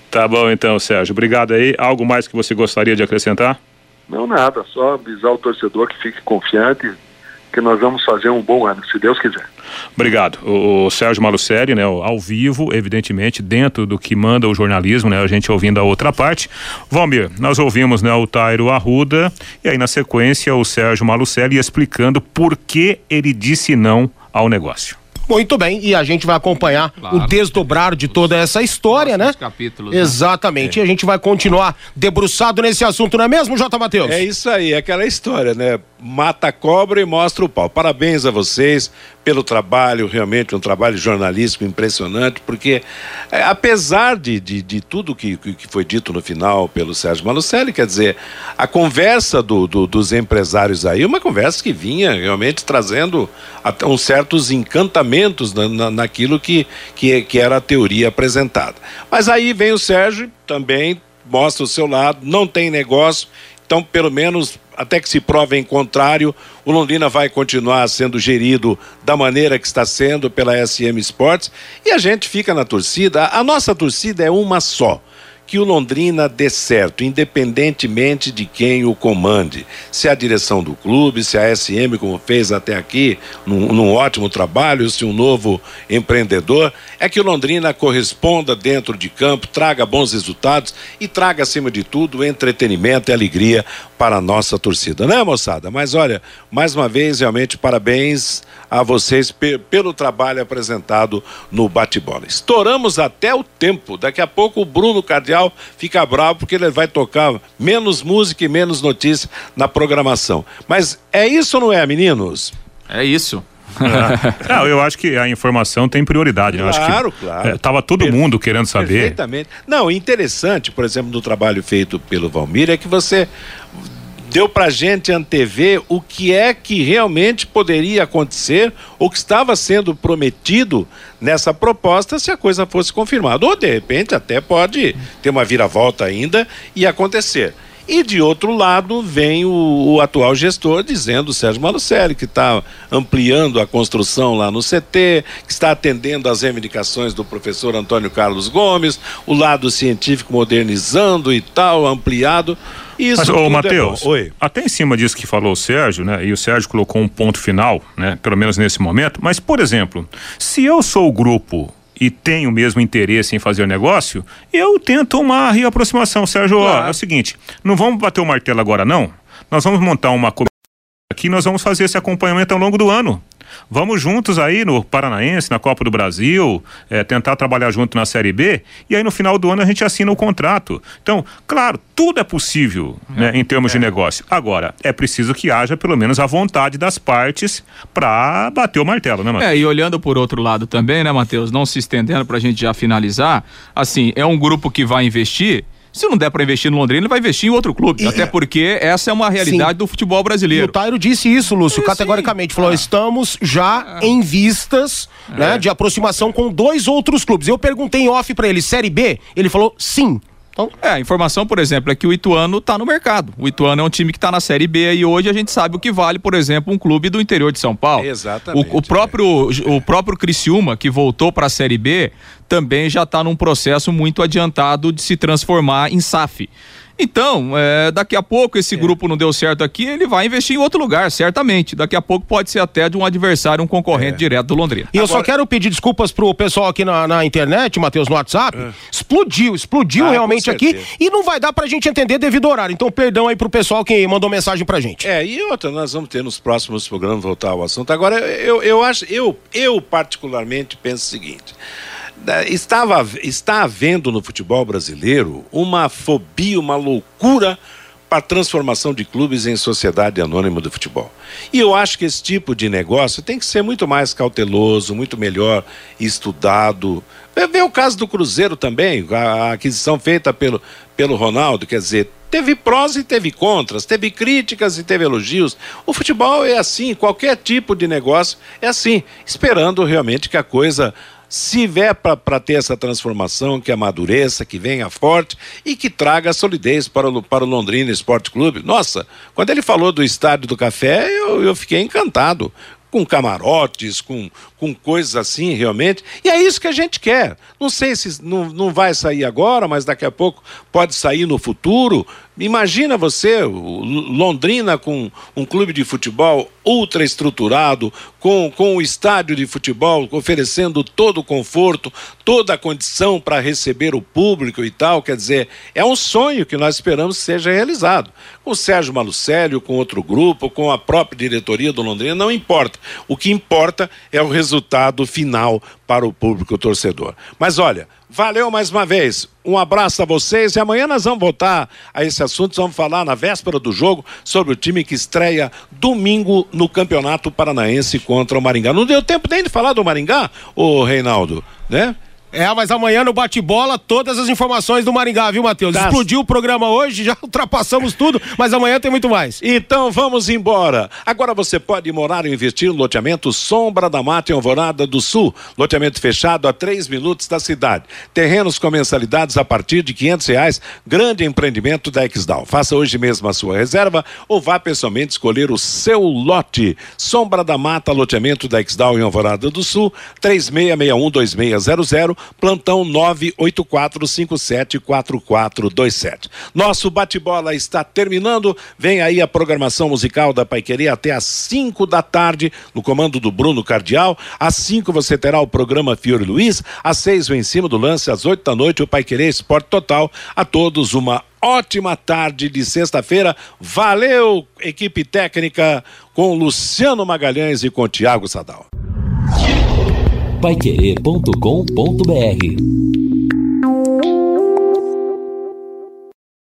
S5: Tá bom então, Sérgio. Obrigado aí. Algo mais que você gostaria de acrescentar?
S11: Não, nada. Só avisar o torcedor que fique confiante que nós vamos fazer um bom ano, se Deus quiser.
S5: Obrigado. O, Sérgio Malucelli, né, ao vivo, evidentemente, dentro do que manda o jornalismo, né, a gente ouvindo a outra parte. Valmir, nós ouvimos, né, o Tairo Arruda e aí na sequência o Sérgio Malucelli explicando por que ele disse não ao negócio.
S3: Muito bem, e a gente vai acompanhar claro, o desdobrar de toda essa história, né?
S4: Capítulos,
S3: né? Exatamente. É. E a gente vai continuar debruçado nesse assunto, não é mesmo, J. Matheus?
S2: É isso aí, é aquela história, né? Mata a cobra e mostra o pau. Parabéns a vocês pelo trabalho, realmente um trabalho jornalístico impressionante, porque é, apesar de, de, de tudo que, que foi dito no final pelo Sérgio Malucelli, quer dizer, a conversa do, do, dos empresários aí, uma conversa que vinha realmente trazendo até uns certos encantamentos na, na, naquilo que, que, que era a teoria apresentada. Mas aí vem o Sérgio, também mostra o seu lado, não tem negócio, então pelo menos até que se prove em contrário, o Londrina vai continuar sendo gerido da maneira que está sendo pela SM Sports e a gente fica na torcida. A nossa torcida é uma só que o Londrina dê certo, independentemente de quem o comande. Se a direção do clube, se a SM, como fez até aqui, num, num, ótimo trabalho, se um novo empreendedor, é que o Londrina corresponda dentro de campo, traga bons resultados e traga, acima de tudo, entretenimento e alegria para a nossa torcida, né, moçada? Mas olha, mais uma vez, realmente, parabéns a vocês pelo trabalho apresentado no bate-bola. Estouramos até o tempo. Daqui a pouco o Bruno Cardial fica bravo porque ele vai tocar menos música e menos notícia na programação. Mas é isso ou não é, meninos?
S4: É isso.
S5: É. Não, eu acho que a informação tem prioridade. Né?
S2: Claro,
S5: acho que,
S2: claro.
S5: É, tava todo per mundo querendo saber.
S2: Perfeitamente. Não, interessante, por exemplo, do trabalho feito pelo Valmir é que você deu pra gente antever o que é que realmente poderia acontecer ou que estava sendo prometido nessa proposta se a coisa fosse confirmada. Ou de repente até pode ter uma viravolta ainda e acontecer. E de outro lado vem o, o atual gestor dizendo, Sérgio Malucelli, que está ampliando a construção lá no CT, que está atendendo às reivindicações do professor Antônio Carlos Gomes, o lado científico modernizando e tal, ampliado. Isso
S5: Mas, ô, Matheus, é até em cima disso que falou o Sérgio, né? E o Sérgio colocou um ponto final, né? Pelo menos nesse momento. Mas, por exemplo, se eu sou o grupo e tenho o mesmo interesse em fazer o negócio, eu tento uma reaproximação. Sérgio, claro. ó, é o seguinte, não vamos bater o martelo agora, não. Nós vamos montar uma aqui, nós vamos fazer esse acompanhamento ao longo do ano. Vamos juntos aí no Paranaense, na Copa do Brasil, é, tentar trabalhar junto na Série B e aí no final do ano a gente assina o contrato. Então, claro, tudo é possível né, em termos é. de negócio. Agora, é preciso que haja pelo menos a vontade das partes para bater o martelo, né, Matheus?
S4: É, e olhando por outro lado também, né, Matheus, não se estendendo para a gente já finalizar, assim, é um grupo que vai investir se não der para investir no Londrina, ele vai investir em outro clube. E até é. porque essa é uma realidade sim. do futebol brasileiro. E o
S3: Tairo disse isso, Lúcio, é, categoricamente. Sim. Falou: ah. estamos já ah. em vistas né, é. de aproximação com dois outros clubes. Eu perguntei em off para ele, Série B? Ele falou sim.
S4: Então... É, a informação, por exemplo, é que o Ituano está no mercado. O Ituano é um time que está na Série B e hoje a gente sabe o que vale, por exemplo, um clube do interior de São Paulo.
S2: Exatamente.
S4: O, o próprio, é. o próprio Criciúma, que voltou para a Série B, também já está num processo muito adiantado de se transformar em SAF. Então, é, daqui a pouco esse é. grupo não deu certo aqui, ele vai investir em outro lugar, certamente. Daqui a pouco pode ser até de um adversário, um concorrente é. direto do Londrina.
S3: E Agora... eu só quero pedir desculpas pro pessoal aqui na, na internet, Matheus, no WhatsApp. É. Explodiu, explodiu ah, realmente aqui e não vai dar pra gente entender devido ao horário. Então, perdão aí pro pessoal que mandou mensagem pra gente.
S2: É, e outra, nós vamos ter nos próximos programas voltar ao assunto. Agora, eu, eu acho, eu, eu particularmente penso o seguinte. Estava, está havendo no futebol brasileiro uma fobia, uma loucura para a transformação de clubes em sociedade anônima do futebol. E eu acho que esse tipo de negócio tem que ser muito mais cauteloso, muito melhor estudado. Vê o caso do Cruzeiro também, a aquisição feita pelo, pelo Ronaldo, quer dizer, teve prós e teve contras, teve críticas e teve elogios. O futebol é assim, qualquer tipo de negócio é assim, esperando realmente que a coisa se vier para ter essa transformação, que amadureça, que venha forte e que traga solidez para o, para o Londrina Esporte Clube. Nossa, quando ele falou do Estádio do Café, eu, eu fiquei encantado com camarotes, com, com coisas assim, realmente. E é isso que a gente quer. Não sei se não, não vai sair agora, mas daqui a pouco pode sair no futuro. Imagina você, Londrina com um clube de futebol ultra estruturado, com, com o estádio de futebol oferecendo todo o conforto, toda a condição para receber o público e tal. Quer dizer, é um sonho que nós esperamos seja realizado. Com o Sérgio Malucélio, com outro grupo, com a própria diretoria do Londrina, não importa. O que importa é o resultado final para o público torcedor. Mas olha, Valeu mais uma vez. Um abraço a vocês e amanhã nós vamos voltar a esse assunto. Vamos falar na véspera do jogo sobre o time que estreia domingo no Campeonato Paranaense contra o Maringá. Não deu tempo nem de falar do Maringá, ô Reinaldo, né?
S3: É, mas amanhã no bate-bola, todas as informações do Maringá, viu, Matheus? Tá. Explodiu o programa hoje, já ultrapassamos tudo, mas amanhã tem muito mais.
S2: Então vamos embora. Agora você pode morar e investir no loteamento Sombra da Mata em Alvorada do Sul. Loteamento fechado a 3 minutos da cidade. Terrenos com mensalidades a partir de quinhentos reais. Grande empreendimento da Exdal. Faça hoje mesmo a sua reserva ou vá pessoalmente escolher o seu lote. Sombra da Mata, loteamento da Exdal em Alvorada do Sul, 36612600 plantão 984574427. Nosso bate-bola está terminando. Vem aí a programação musical da Paiquerê até às 5 da tarde, no comando do Bruno Cardial. Às 5 você terá o programa Fiore Luiz. Às 6 o Em Cima do Lance. Às 8 da noite o Paiquerê Esporte Total. A todos uma ótima tarde de sexta-feira. Valeu, equipe técnica, com Luciano Magalhães e com Tiago Sadal
S1: paiquerê.com.br